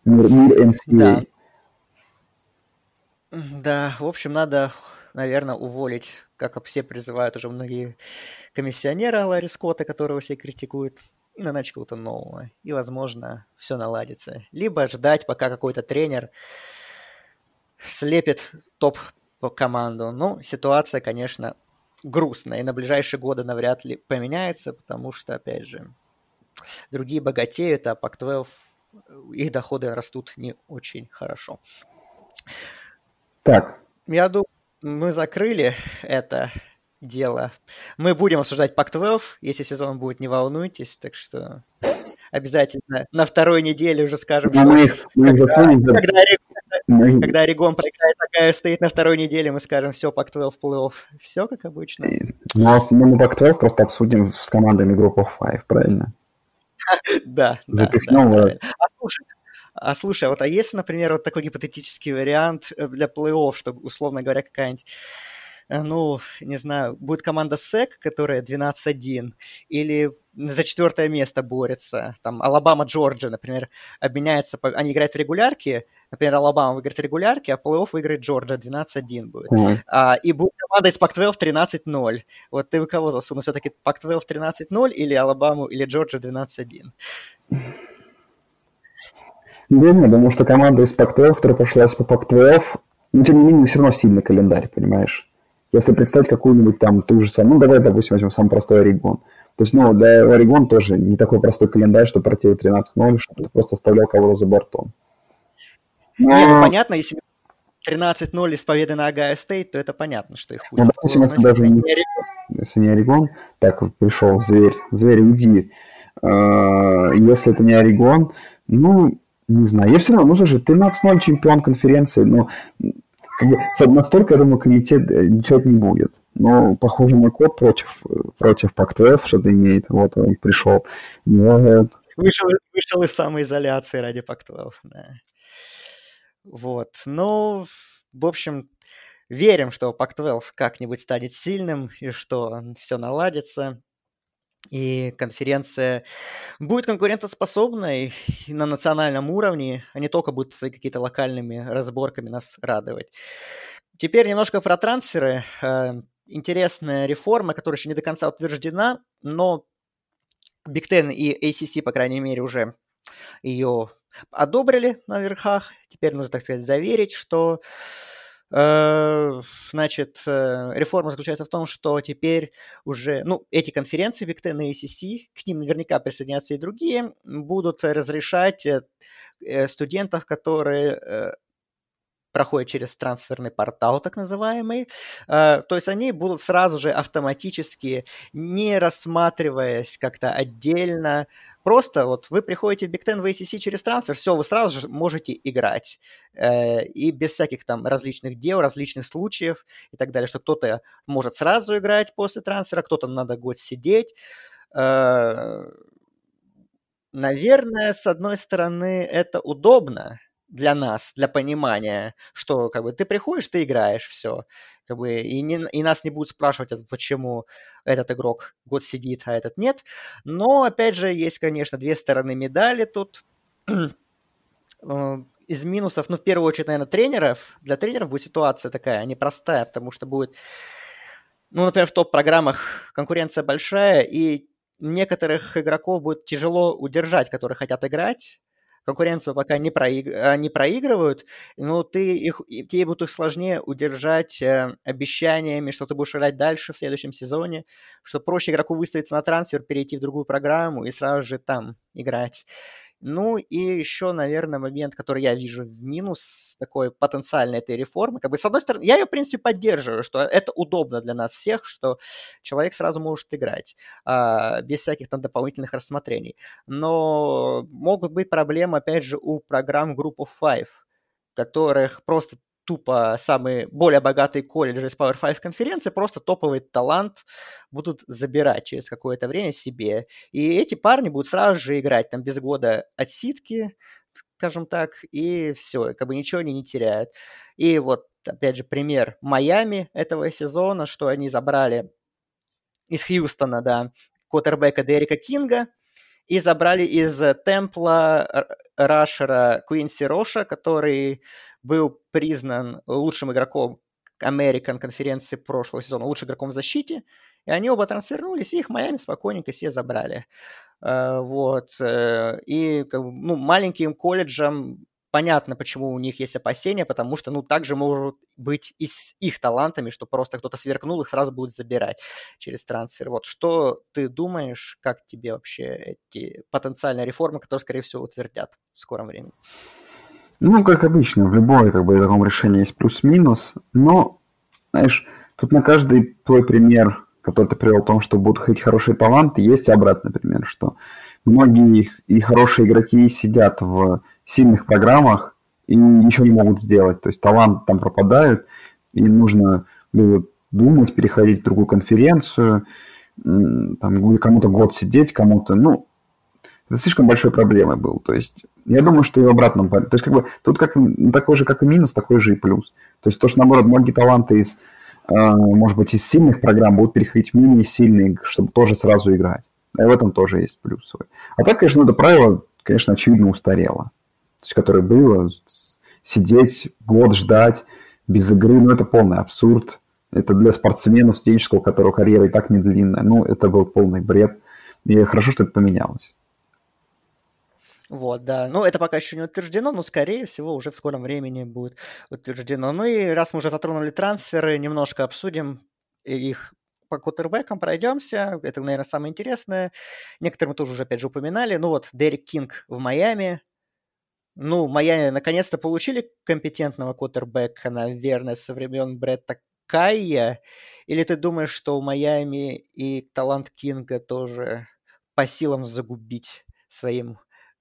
Мир, мир NCAA.
Да. да, в общем, надо, наверное, уволить, как все призывают уже многие комиссионера Ларри Скотта, которого все критикуют, и наначить кого-то нового. И, возможно, все наладится. Либо ждать, пока какой-то тренер слепит топ-команду. Ну, ситуация, конечно, грустно, и на ближайшие годы навряд ли поменяется, потому что, опять же, другие богатеют, а Pac-12 их доходы растут не очень хорошо.
Так.
Я думаю, мы закрыли это дело. Мы будем обсуждать Pac-12, если сезон будет, не волнуйтесь, так что обязательно на второй неделе уже скажем,
что... Мы их, мы их засунем,
когда, мы... Когда Орегон проиграет, такая стоит на второй неделе, мы скажем, все, Пак-12 плей-офф. Все как обычно.
Ну, а мы на Пак-12 просто обсудим с командами группы 5, правильно? <laughs>
Да, Запихнем да, да, а слушай, а слушай, вот а если, например, вот такой гипотетический вариант э, для плей-офф, что, условно говоря, какая-нибудь ну, не знаю, будет команда СЭК, которая 12-1, или за четвертое место борется. Там Алабама, Джорджия, например, обменяются, они играют в регулярке, например, Алабама выиграет регулярки, а плей-офф выиграет Джорджия 12-1 будет. Mm-hmm. А, и будет команда из Пак-12 13-0. Вот ты кого засунул? Все-таки Пак-12 13-0 или Алабаму, или Джорджия 12-1?
Да нет, потому что команда из Пак-12, которая прошлась по Пак-12, ну, тем не менее, все равно сильный календарь, понимаешь? Если представить какую-нибудь там ту же самую, ну, давай, допустим, возьмем самый простой Орегон. То есть, ну, для Орегон тоже не такой простой календарь, что против 13-0, чтобы ты просто оставлял кого-то за бортом.
Но... Нет, ну, понятно, если 13-0 из победы на Агайо Стейт, то это понятно, что их
пустят. Ну, допустим, если даже не, если не Орегон, так пришел зверь, зверь, уйди. А, если это не Орегон, ну, не знаю. Я все равно, ну, слушай, 13-0 чемпион конференции, ну, как бы, настолько, я думаю, комитет э, ничего не будет. Но, похоже, мой код против, против Pac-12 что-то имеет. Вот он пришел.
Вот. Вышел, вышел из самоизоляции ради Pac-12, да. Вот. Ну, в общем, верим, что Pac-12 как-нибудь станет сильным и что все наладится и конференция будет конкурентоспособной <laughs> на национальном уровне, а не только будет своими какими-то локальными разборками нас радовать. Теперь немножко про трансферы. Э, интересная реформа, которая еще не до конца утверждена, но Big Ten и ACC, по крайней мере, уже ее одобрили на верхах. Теперь нужно, так сказать, заверить, что значит, э, реформа заключается в том, что теперь уже, ну, эти конференции Big Ten и ACC, к ним наверняка присоединятся и другие, будут разрешать э, студентов, которые проходят через трансферный портал, так называемый. Э, то есть они будут сразу же автоматически, не рассматриваясь как-то отдельно, Просто вот вы приходите в Big Ten в ACC через трансфер, все, вы сразу же можете играть. Э, и без всяких там различных дел, различных случаев и так далее, что кто-то может сразу играть после трансфера, кто-то надо год сидеть. Э, наверное, с одной стороны, это удобно, для нас, для понимания, что как бы ты приходишь, ты играешь, все. Как бы, и, не, и нас не будут спрашивать, почему этот игрок год сидит, а этот нет. Но, опять же, есть, конечно, две стороны медали тут. <clears throat> Э, из минусов, ну, в первую очередь, наверное, тренеров. Для тренеров будет ситуация такая непростая, потому что будет, ну, например, в топ-программах конкуренция большая, и некоторых игроков будет тяжело удержать, которые хотят играть, конкуренцию пока не, проиг... А, не проигрывают, но ты их, тебе будет их сложнее удержать э, обещаниями, что ты будешь играть дальше в следующем сезоне, что проще игроку выставиться на трансфер, перейти в другую программу и сразу же там играть. Ну и еще, наверное, момент, который я вижу в минус такой потенциальной этой реформы. Как бы, с одной стороны, я ее, в принципе, поддерживаю, что это удобно для нас всех, что человек сразу может играть а, без всяких там дополнительных рассмотрений. Но могут быть проблемы, опять же, у программ of Five, которых просто тупо самые более богатые колледжи из Power 5 конференции просто топовый талант будут забирать через какое-то время себе. И эти парни будут сразу же играть там без года отсидки, скажем так, и все, как бы ничего они не теряют. И вот, опять же, пример Майами этого сезона, что они забрали из Хьюстона, да, квотербека Дерека Кинга, и забрали из Темпла Рашера Куинси Роша, который был признан лучшим игроком American конференции прошлого сезона, лучшим игроком в защите, и они оба трансфернулись, и их Майами спокойненько все забрали. Э, вот. Э, и ну, маленьким колледжам понятно, почему у них есть опасения, потому что, ну, также может быть и с их талантами, что просто кто-то сверкнул, их сразу будут забирать через трансфер. Вот что ты думаешь, как тебе вообще эти потенциальные реформы, которые, скорее всего, утвердят в скором времени?
Ну, как обычно, в любой как бы, таком решении есть плюс-минус, но, знаешь, тут на каждый твой пример, который ты привел о том, что будут ходить хорошие таланты, есть и обратный пример, что многие и хорошие игроки сидят в сильных программах и ничего не могут сделать. То есть талант там пропадает, и нужно было думать, переходить в другую конференцию, там кому-то год сидеть, кому-то, ну, это слишком большой проблемой был. То есть я думаю, что и в обратном То есть как бы тут как, такой же, как и минус, такой же и плюс. То есть то, что наоборот многие таланты из, э, может быть, из сильных программ будут переходить в менее сильные, чтобы тоже сразу играть. И в этом тоже есть плюс свой. А так, конечно, это правило, конечно, очевидно устарело. Которое было, сидеть, год ждать без игры, ну, это полный абсурд. Это для спортсмена студенческого, у которого карьера и так не длинная. Ну, это был полный бред. И хорошо, что это поменялось.
Вот, да. Ну, это пока еще не утверждено, но, скорее всего, уже в скором времени будет утверждено. Ну и раз мы уже затронули трансферы, немножко обсудим их по квотербекам пройдемся. Это, наверное, самое интересное. Некоторые мы тоже уже, опять же, упоминали. Ну вот, Дерек Кинг в Майами. Ну, Майами наконец-то получили компетентного квотербека, наверное, со времен Бретта Кайя. Или ты думаешь, что у Майами и талант Кинга тоже по силам загубить своим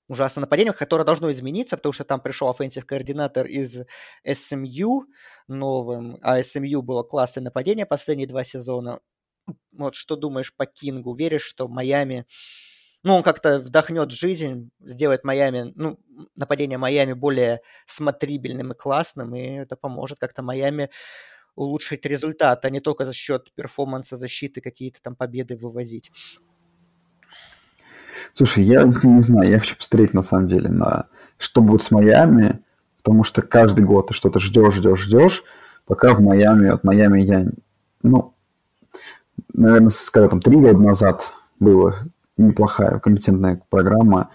ужасное нападение, которое должно измениться, потому что там пришел offensive координатор из SMU новым, а SMU было классное нападение последние два сезона. Вот что думаешь по Кингу? Веришь, что Майами, ну, он как-то вдохнет жизнь, сделает Майами, ну, нападение Майами более смотрибельным и классным, и это поможет как-то Майами улучшить результат, а не только за счет перформанса защиты какие-то там победы вывозить.
Слушай, я не знаю, я хочу посмотреть на самом деле на что будет с Майами, потому что каждый год ты что-то ждешь, ждешь, ждешь, пока в Майами, от Майами я, ну, наверное, когда там три года назад было неплохая компетентная программа,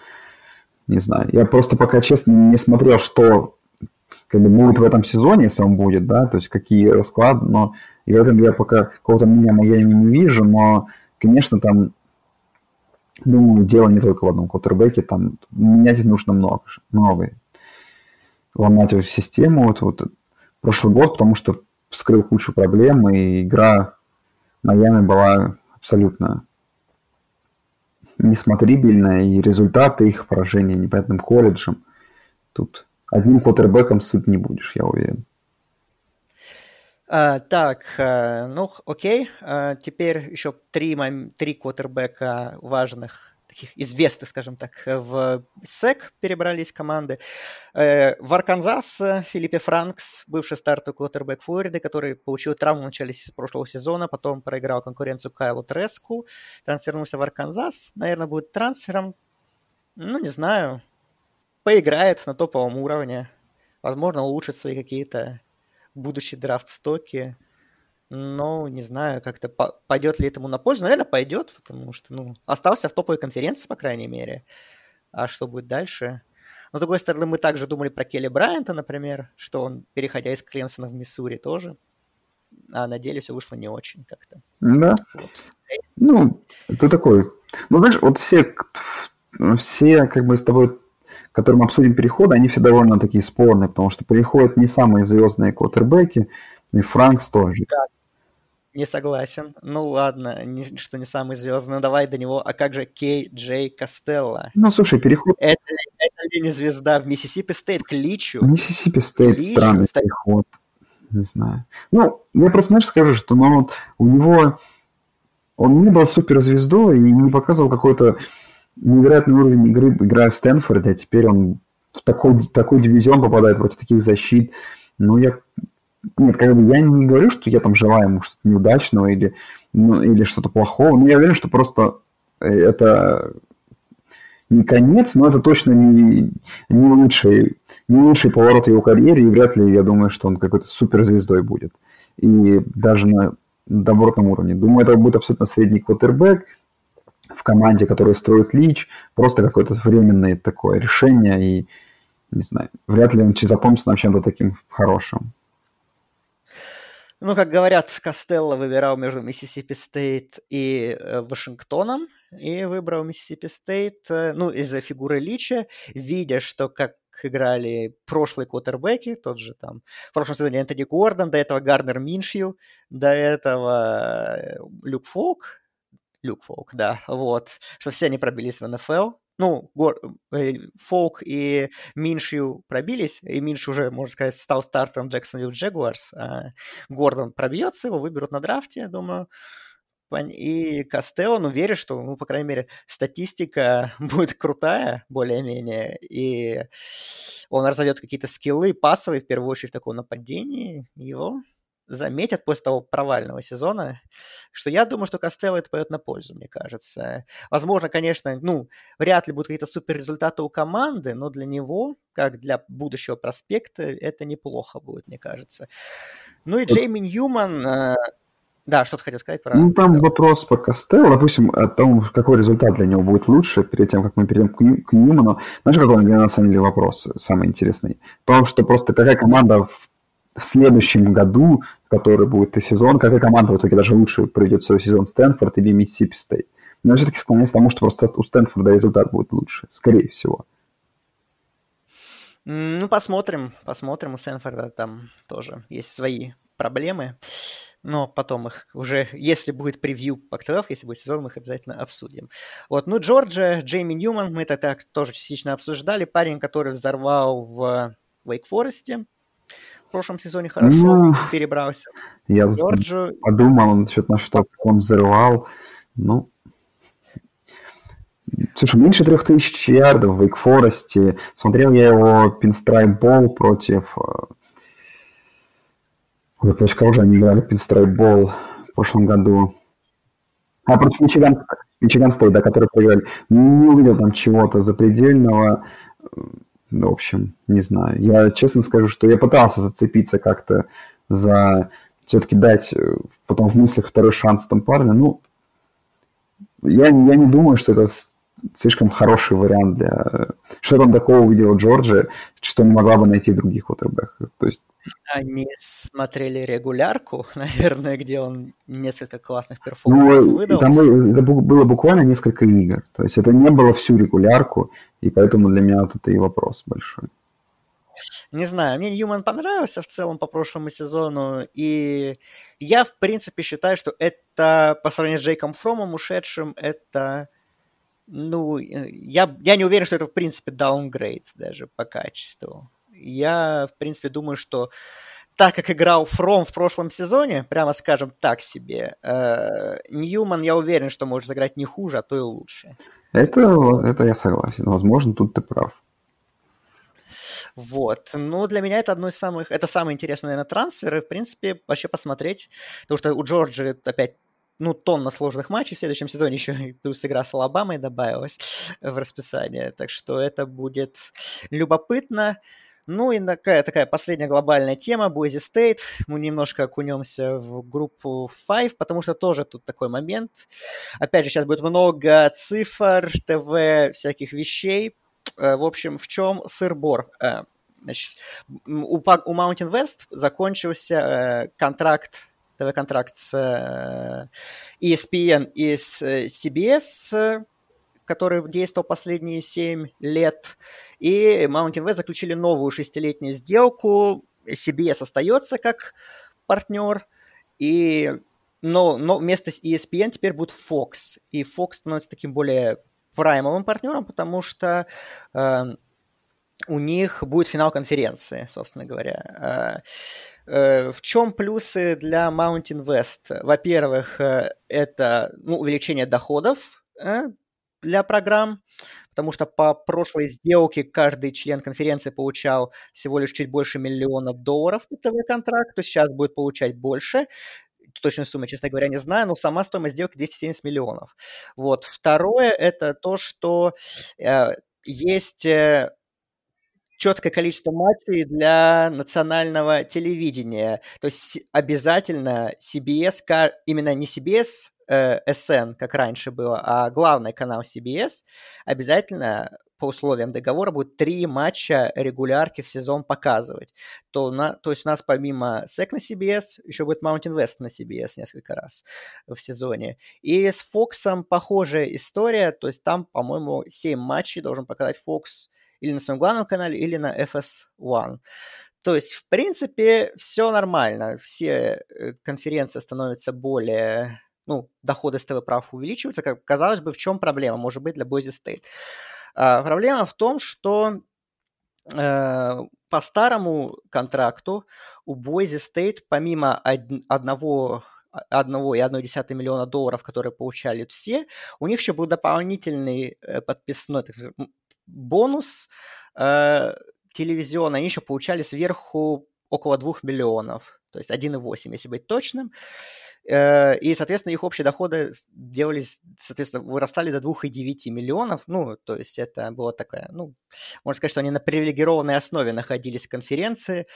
не знаю. Я просто пока, честно, не смотрел, что как бы будет в этом сезоне, если он будет, да, то есть какие расклады, но и в этом я пока какого-то меня Майами не вижу, но, конечно, там Думаю, дело не только в одном квотербеке, там менять нужно много, много. Ломать эту систему, вот, вот прошлый год, потому что вскрыл кучу проблем, и игра Майами была абсолютно несмотрибельная, и результаты их поражения непонятным колледжем. Тут одним квотербеком сыт не будешь, я уверен.
А, так, а, ну окей, а, теперь еще три, три квотербека важных таких известных, скажем так, в СЭК перебрались команды. Э, в Арканзас Филиппе Франкс, бывший стартовый квотербек Флориды, который получил травму в начале прошлого сезона, потом проиграл конкуренцию Кайлу Треску, трансфернулся в Арканзас, наверное, будет трансфером, ну, не знаю, поиграет на топовом уровне, возможно, улучшит свои какие-то будущие драфт-стоки, но не знаю, как-то пойдет ли этому на пользу. Наверное, пойдет, потому что, ну, остался в топовой конференции, по крайней мере. А что будет дальше? Но, с другой стороны, мы также думали про Келли Брайанта, например, что он, переходя из Клемсона в Миссури, тоже. А на деле все вышло не очень как-то.
Да. Вот. Ну, ты такой. Ну, знаешь, вот все, все как бы с тобой которые мы обсудим переходы, они все довольно такие спорные, потому что переходят не самые звездные квотербеки, и Франкс тоже. Да,
не согласен. Ну ладно, не, что не самый звездный, ну давай до него. А как же Кей Джей Костелло?
Ну слушай, переход...
Это, это ли не звезда в Миссисипи Стейт к Личу?
Миссисипи Стейт странный Стейт. переход. Не знаю. Ну, я просто, знаешь, скажу, что ну, вот, у него... Он не был суперзвездой и не показывал какой-то невероятный уровень игры, играя в Стэнфорде, а теперь он в такой, такой дивизион попадает против таких защит. Ну, я нет, как бы я не говорю, что я там желаю ему что-то неудачного или, ну, или что-то плохого, но я уверен, что просто э, это не конец, но это точно не, не, лучший, не лучший поворот его карьере, и вряд ли я думаю, что он какой-то суперзвездой будет. И даже на добротном уровне. Думаю, это будет абсолютно средний квотербек в команде, которую строит Лич, просто какое-то временное такое решение, и не знаю, вряд ли он запомнится нам чем-то таким хорошим.
Ну, как говорят, Костелло выбирал между Миссисипи Стейт и э, Вашингтоном, и выбрал Миссисипи Стейт, э, ну, из-за фигуры Лича, видя, что как играли прошлые квотербеки, тот же там, в прошлом сезоне Энтони Гордон, до этого Гарнер Миншью, до этого э, Люк Фолк, Люк Фолк, да, вот, что все они пробились в НФЛ, ну, Гор, э, Фолк и Миншью пробились, и Минш уже, можно сказать, стал стартером Джексонвилл Джегуарс. А Гордон пробьется, его выберут на драфте, я думаю. И Костео, ну, верю, что, ну, по крайней мере, статистика <laughs> будет крутая, более-менее, и он разовьет какие-то скиллы пасовые, в первую очередь, в таком нападении, его заметят после того провального сезона, что я думаю, что Костелло это пойдет на пользу, мне кажется. Возможно, конечно, ну, вряд ли будут какие-то супер результаты у команды, но для него, как для будущего проспекта, это неплохо будет, мне кажется. Ну и Джейми Ньюман, э, да, что ты хотел сказать про...
Ну, там вопрос по Костелло, допустим, о том, какой результат для него будет лучше, перед тем, как мы перейдем к, Нью- к Ньюману. Знаешь, какой для на самом деле вопрос самый интересный? То, что просто какая команда в в следующем году, который будет и сезон, какая команда в итоге даже лучше проведет свой сезон, Стэнфорд или Миссисипи Стейт. Но я все-таки склоняюсь к тому, что просто у Стэнфорда результат будет лучше, скорее всего.
Ну, посмотрим, посмотрим. У Стэнфорда там тоже есть свои проблемы. Но потом их уже, если будет превью Pac-12, если будет сезон, мы их обязательно обсудим. Вот, ну, Джорджия, Джейми Ньюман, мы это так тоже частично обсуждали. Парень, который взорвал в Вейк Форесте в прошлом сезоне хорошо ну, перебрался.
Я Джорджу... подумал насчет на что он взрывал. Ну, Слушай, меньше трех тысяч ярдов в Вейк Смотрел я его пинстрайп бол против... Э, ой, против кого же они играли пинстрайп бол в прошлом году? А, против Мичиган, Мичиган Стейт, да, который проиграли. Не увидел там чего-то запредельного. В общем, не знаю. Я честно скажу, что я пытался зацепиться как-то за все-таки дать э, потом в мыслях второй шанс там парню. Ну, я, я не думаю, что это слишком хороший вариант для... Что там такого увидела Джорджия, что не могла бы найти в других квотербеках. То есть...
Они смотрели регулярку, <laughs> наверное, где он несколько классных перформансов ну, выдал.
Там это было буквально несколько игр. То есть это не было всю регулярку, и поэтому для меня вот это и вопрос большой.
Не знаю, мне Ньюман понравился в целом по прошлому сезону, и я, в принципе, считаю, что это, по сравнению с Джейком Фромом, ушедшим, это, ну, я, я не уверен, что это, в принципе, даунгрейд даже по качеству. Я, в принципе, думаю, что так как играл Фром в прошлом сезоне, прямо скажем так себе, э, Ньюман, я уверен, что может играть не хуже, а то и лучше.
Это, это я согласен. Возможно, тут ты прав.
Вот. Ну, для меня это одно из самых... Это самые интересные, наверное, трансферы. В принципе, вообще посмотреть. Потому что у Джорджи опять ну, тонна сложных матчей в следующем сезоне, <laughs> еще и плюс игра с Алабамой добавилась в расписание. Так что это будет любопытно. Ну и такая, такая последняя глобальная тема, Boise State. Мы немножко окунемся в группу 5, потому что тоже тут такой момент. Опять же, сейчас будет много цифр, ТВ, всяких вещей. Э, в общем, в чем сыр-бор? Э, значит, у, Mountain West закончился э, контракт, ТВ-контракт с ESPN и с CBS, который действовал последние 7 лет. И Mountain West заключили новую шестилетнюю сделку. CBS остается как партнер. И, но, но вместо ESPN теперь будет Fox. И Fox становится таким более праймовым партнером, потому что э, у них будет финал конференции, собственно говоря. Э, э, в чем плюсы для Mountain West? Во-первых, э, это ну, увеличение доходов для программ, потому что по прошлой сделке каждый член конференции получал всего лишь чуть больше миллиона долларов ТВ-контракт, то сейчас будет получать больше. Точной суммы, честно говоря, не знаю, но сама стоимость сделки 270 миллионов. Вот. Второе – это то, что э, есть э, четкое количество матчей для национального телевидения. То есть обязательно CBS, именно не CBS э, SN, как раньше было, а главный канал CBS, обязательно по условиям договора будет три матча регулярки в сезон показывать. То, на, то есть у нас помимо SEC на CBS еще будет Mountain West на CBS несколько раз в сезоне. И с Фоксом похожая история, то есть там, по-моему, 7 матчей должен показать Fox или на своем главном канале, или на FS1. То есть, в принципе, все нормально. Все э, конференции становятся более ну, доходы с ТВ-прав увеличиваются, как казалось бы, в чем проблема может быть для Boise State? А, проблема в том, что э, по старому контракту у Boise State помимо од- одного одного и одной десятой миллиона долларов, которые получали все, у них еще был дополнительный э, подписной так сказать, бонус э, телевизионный. Они еще получали сверху около двух миллионов, то есть 1,8, если быть точным. Э, и, соответственно, их общие доходы делались, соответственно, вырастали до 2,9 миллионов. Ну, то есть это было такое, ну, можно сказать, что они на привилегированной основе находились в конференции.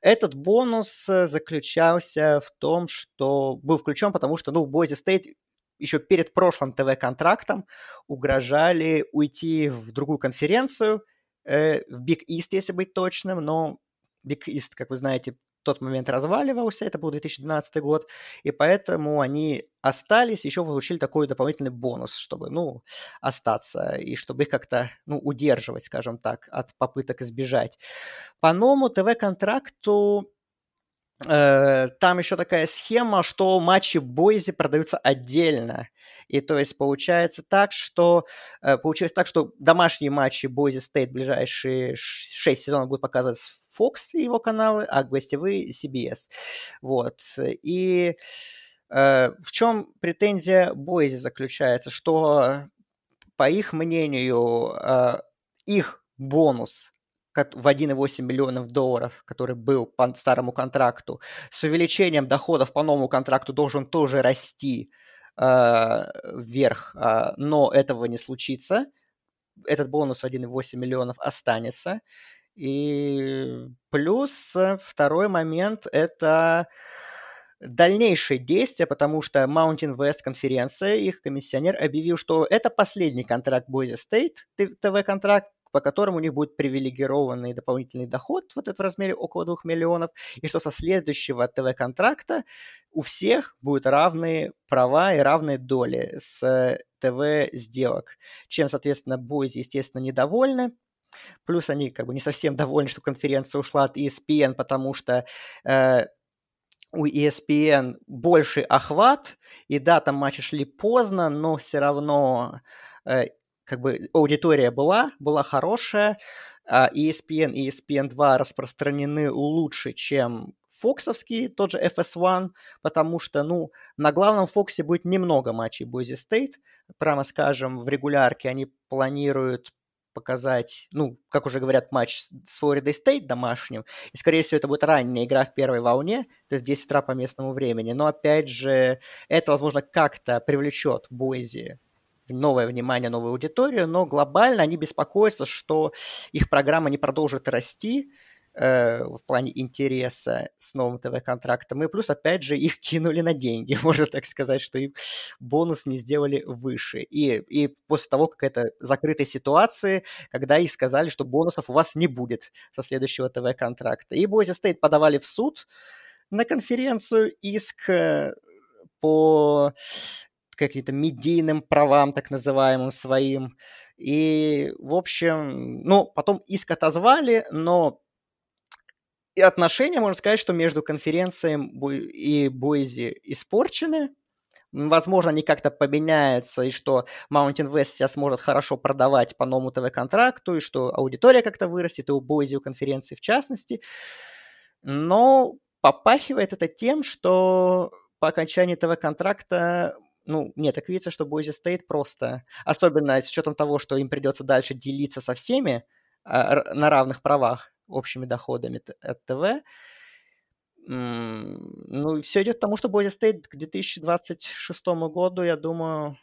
Этот бонус э, заключался в том, что был включен, потому что, ну, Boise State еще перед прошлым ТВ-контрактом угрожали уйти в другую конференцию, э, в Big East, если быть точным, но Big East, как вы знаете, тот момент разваливался, это был 2012 год, и поэтому они остались, еще получили такой дополнительный бонус, чтобы, ну, остаться, и чтобы их как-то, ну, удерживать, скажем так, от попыток избежать. По новому ТВ-контракту там еще такая схема, что матчи Бойзи продаются отдельно. И то есть получается так, что э, получилось так, что домашние матчи Бойзи Стейт ближайшие 6 сезонов будут показывать Fox и его каналы, а гостевые CBS. Вот. И э, в чем претензия Бойзи заключается, что, по их мнению, э, их бонус в 1,8 миллионов долларов, который был по старому контракту, с увеличением доходов по новому контракту должен тоже расти э, вверх, э, но этого не случится. Этот бонус в 1,8 миллионов останется. И плюс второй момент – это дальнейшие действия, потому что Mountain West конференция, их комиссионер объявил, что это последний контракт Boise State, ТВ-контракт, по которому у них будет привилегированный дополнительный доход вот этот в размере около 2 миллионов, и что со следующего ТВ-контракта у всех будут равные права и равные доли с ТВ-сделок, чем, соответственно, Boise, естественно, недовольны, Плюс они как бы не совсем довольны, что конференция ушла от ESPN, потому что э, у ESPN больше охват, и да, там матчи шли поздно, но все равно э, как бы аудитория была, была хорошая, а ESPN и ESPN2 распространены лучше, чем фоксовский, тот же FS1, потому что, ну, на главном Фоксе будет немного матчей Boise State, прямо скажем, в регулярке они планируют показать, ну, как уже говорят, матч с Флоридой Стейт домашним. И, скорее всего, это будет ранняя игра в первой волне, то есть 10 утра по местному времени. Но, опять же, это, возможно, как-то привлечет Бойзи новое внимание, новую аудиторию, но глобально они беспокоятся, что их программа не продолжит расти, Э, в плане интереса с новым ТВ-контрактом. И плюс, опять же, их <laughs> кинули на деньги, можно так сказать, что им бонус не сделали выше. И, и после того, как это закрытой ситуации, когда их сказали, что бонусов у вас не будет со следующего ТВ-контракта. И Бойзи Стейт подавали в суд на конференцию иск э, по каким-то медийным правам, так называемым своим. И, в общем, ну, потом иск отозвали, но и отношения, можно сказать, что между конференцией и Бойзи испорчены. Возможно, они как-то поменяются, и что Mountain West сейчас сможет хорошо продавать по новому ТВ-контракту, и что аудитория как-то вырастет, и у Бойзи, у конференции в частности. Но попахивает это тем, что по окончании ТВ-контракта ну, нет, так видится, что Бойзи стоит просто, особенно с учетом того, что им придется дальше делиться со всеми а, на равных правах, общими доходами от ТВ. Ну, все идет к тому, что Boise State к 2026 году, я думаю,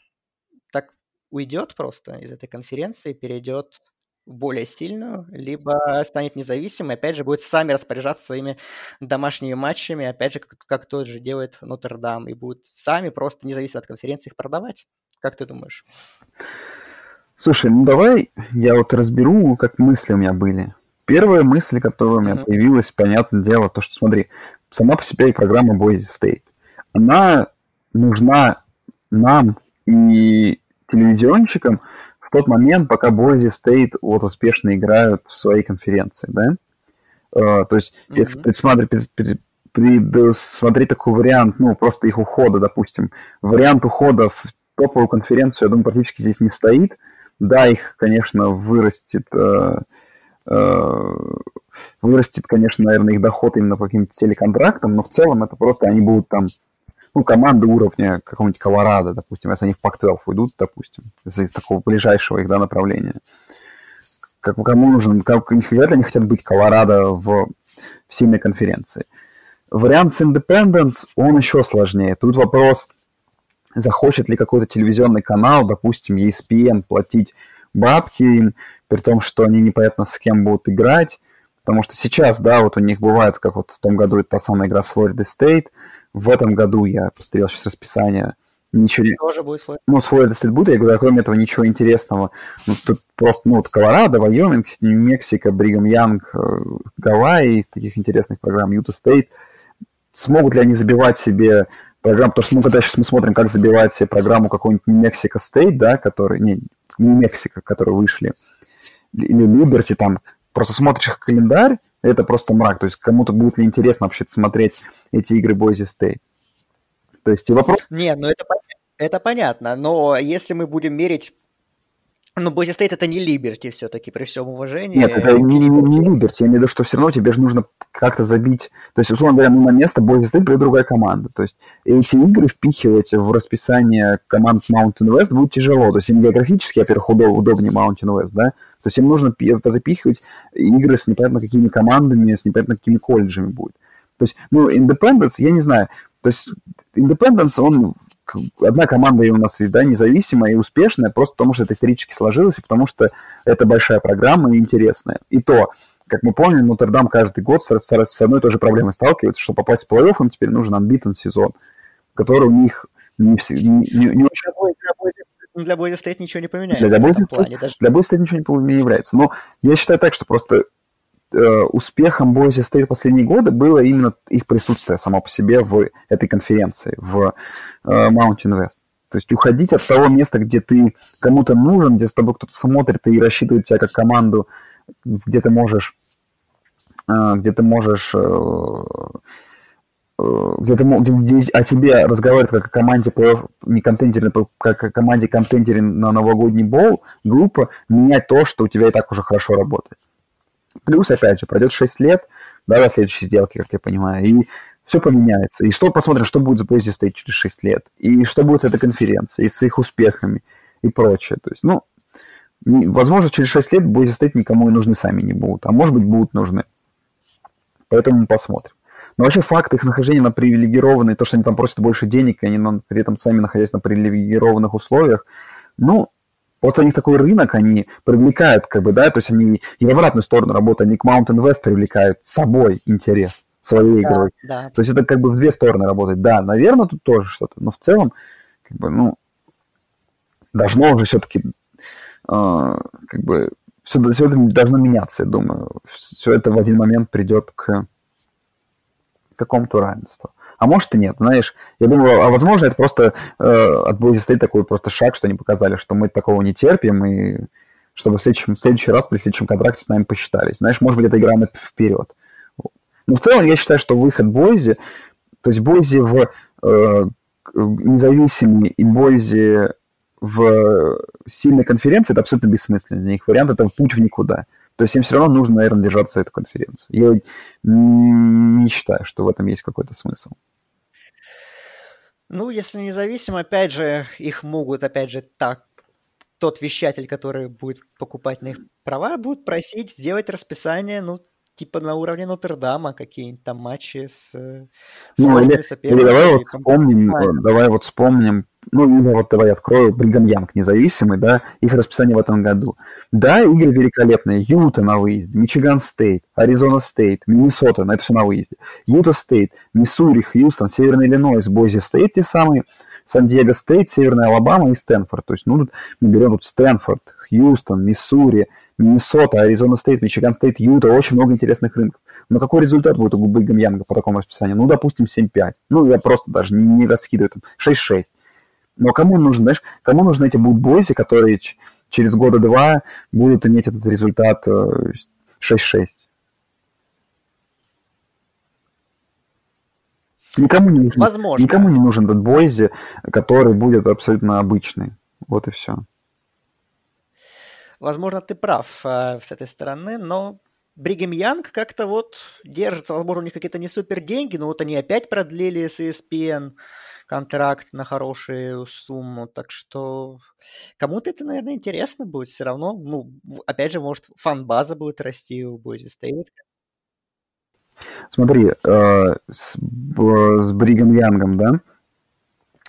так уйдет просто из этой конференции, перейдет более сильную, либо станет независимой, опять же, будет сами распоряжаться своими домашними матчами, опять же, как, как тот же делает Нотр-Дам, и будут сами просто независимо от конференции их продавать. Как ты думаешь?
Слушай, ну давай я вот разберу, как мысли у меня были. Первая мысль, которая у меня появилась, понятное дело, то, что, смотри, сама по себе программа Boise State, она нужна нам и телевизионщикам в тот момент, пока Boise State вот успешно играют в своей конференции, да? Uh, то есть, mm-hmm. если предусмотреть такой вариант, ну, просто их ухода, допустим, вариант ухода в топовую конференцию, я думаю, практически здесь не стоит. Да, их, конечно, вырастет uh, Э, вырастет, конечно, наверное, их доход именно по каким-то телеконтрактам, но в целом это просто они будут там, ну, команды уровня какого-нибудь Колорадо, допустим, если они в Пак-12 уйдут, допустим, если из такого ближайшего их, да, направления. Как, кому нужен, как, вряд ли они хотят быть Колорадо в, в сильной конференции. Вариант с Independence, он еще сложнее. Тут вопрос, захочет ли какой-то телевизионный канал, допустим, ESPN, платить бабки им, при том, что они непонятно с кем будут играть, потому что сейчас, да, вот у них бывает, как вот в том году это та самая игра с Флорида Стейт, в этом году я посмотрел сейчас расписание, ничего не...
Тоже будет Флорида.
Ну, с Флорида Стейт будет, я говорю, кроме этого ничего интересного. Ну, тут просто, ну, вот Колорадо, Вайоминг, Нью-Мексико, Бригам Янг, э, Гавайи, из таких интересных программ, Юта Стейт. Смогут ли они забивать себе программу, потому что, ну, когда сейчас мы смотрим, как забивать себе программу какой-нибудь Мексико Стейт, да, который, не, Нью-Мексико, которые вышли, или Либерти, там, просто смотришь их календарь, это просто мрак. То есть кому-то будет ли интересно вообще смотреть эти игры Бойзи Стейт. То есть и вопрос...
Нет, ну это, это понятно, но если мы будем мерить ну, Бойзи Стейт это не Либерти все-таки, при всем уважении.
Нет, это не, не, не Либерти. Я имею в виду, что все равно тебе же нужно как-то забить. То есть, условно говоря, на место Бойзи Стейт придет другая команда. То есть, эти игры впихивать в расписание команд Mountain West будет тяжело. То есть, им географически, во-первых, удобнее Mountain West, да? То есть, им нужно запихивать игры с непонятно какими командами, с непонятно какими колледжами будет. То есть, ну, Independence, я не знаю. То есть, Independence, он одна команда у нас да, независимая и успешная, просто потому что это исторически сложилось, и потому что это большая программа и интересная. И то, как мы помним, Нотр-Дам каждый год с, с, с одной и той же проблемой сталкивается, что попасть в плей-офф им теперь нужен анбитен сезон, который у них не, не, не, не очень...
Для Бойзи стоит ничего не поменяется.
Для, Бойзи даже... ничего не, не является. Но я считаю так, что просто успехом Бойзи Стейт последние годы было именно их присутствие само по себе в этой конференции, в э, Mountain West. То есть уходить от того места, где ты кому-то нужен, где с тобой кто-то смотрит и рассчитывает тебя как команду где ты можешь, где ты можешь где ты, где, о тебе разговаривают как о команде не контентере, как о команде контентере на новогодний бол, глупо менять то, что у тебя и так уже хорошо работает. Плюс, опять же, пройдет 6 лет, да, до следующей сделки, как я понимаю, и все поменяется. И что посмотрим, что будет с Boise State через 6 лет, и что будет с этой конференцией, и с их успехами, и прочее. То есть, ну, возможно, через 6 лет Boise State никому и нужны сами не будут, а может быть, будут нужны. Поэтому мы посмотрим. Но вообще факт их нахождения на привилегированной, то, что они там просят больше денег, и они при этом сами находясь на привилегированных условиях, ну, вот у них такой рынок, они привлекают, как бы, да, то есть они и в обратную сторону работают, они к Mountain West привлекают с собой интерес своей да, игрой. Да. То есть это как бы в две стороны работает. Да, наверное, тут тоже что-то, но в целом, как бы, ну, должно уже все-таки, э, как бы, все, все это должно меняться, я думаю. Все это в один момент придет к какому-то равенству. А может и нет, знаешь. Я думаю, а возможно, это просто э, от State такой просто шаг, что они показали, что мы такого не терпим, и чтобы в следующем, в следующий раз при следующем контракте с нами посчитались. Знаешь, может быть, это игра вперед. Но в целом я считаю, что выход Бойзи, то есть Бойзи в э, независимый и Бойзи в сильной конференции, это абсолютно бессмысленно них вариант, это путь в никуда. То есть им все равно нужно, наверное, держаться эту конференцию. Я не считаю, что в этом есть какой-то смысл.
Ну, если независимо, опять же, их могут, опять же, так тот вещатель, который будет покупать на их права, будет просить сделать расписание, ну, типа на уровне Нотр-Дама, какие-нибудь там матчи с, с
ну, или, или давай вот вспомним, давай вот вспомним ну, или вот давай открою, Бригам Янг независимый, да, их расписание в этом году. Да, игры великолепные. Юта на выезде, Мичиган Стейт, Аризона Стейт, Миннесота, на это все на выезде. Юта Стейт, Миссури, Хьюстон, Северный Иллинойс, Бойзи Стейт, те самые, Сан-Диего Стейт, Северная Алабама и Стэнфорд. То есть, ну, тут мы берем тут Стэнфорд, Хьюстон, Миссури, Миннесота, Аризона Стейт, Мичиган Стейт, Юта, очень много интересных рынков. Но какой результат будет у Бригам Янга по такому расписанию? Ну, допустим, 7-5. Ну, я просто даже не раскидываю там 6-6. Но кому нужно, знаешь, кому нужны эти бутбойсы, которые через года два будут иметь этот результат 6-6? Э, никому не нужен, Возможно. Никому не нужен этот Бойзи, который будет абсолютно обычный. Вот и все.
Возможно, ты прав э, с этой стороны, но Бригем Янг как-то вот держится. Возможно, у них какие-то не супер деньги, но вот они опять продлили с ESPN контракт на хорошую сумму. Так что кому-то это, наверное, интересно будет все равно. Ну, опять же, может, фан-база будет расти у Boise State.
Смотри, э, с, с Brigham Young ом, да?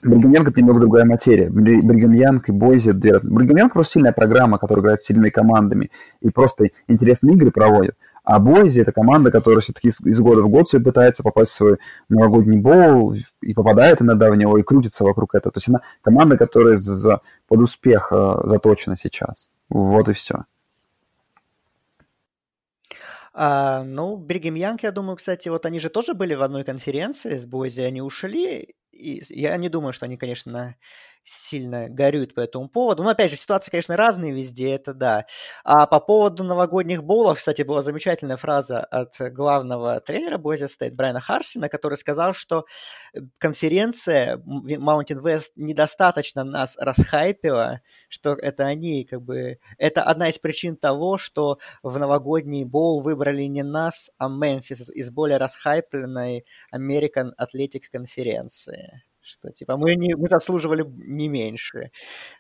Brigham Young это немного другая материя. Brigham Young и Boise это две разные. Brigham Young просто сильная программа, которая играет с сильными командами и просто интересные игры проводит. А Boise – это команда, которая все-таки из, года в год все пытается попасть в свой новогодний боул и попадает иногда в него, и крутится вокруг этого. То есть она команда, которая за, под успех э, заточена сейчас. Вот и все.
А, ну, Бригем Янг, я думаю, кстати, вот они же тоже были в одной конференции с Бойзи, они ушли, и я не думаю, что они, конечно, сильно горюют по этому поводу. Но, опять же, ситуации, конечно, разные везде, это да. А по поводу новогодних боулов, кстати, была замечательная фраза от главного тренера Boise State Брайана Харсина, который сказал, что э, конференция Mountain West недостаточно нас расхайпила, что это они, как бы, это одна из причин того, что в новогодний боул выбрали не нас, а Мемфис из более расхайпленной American Athletic конференции что типа мы, не, мы заслуживали не меньше,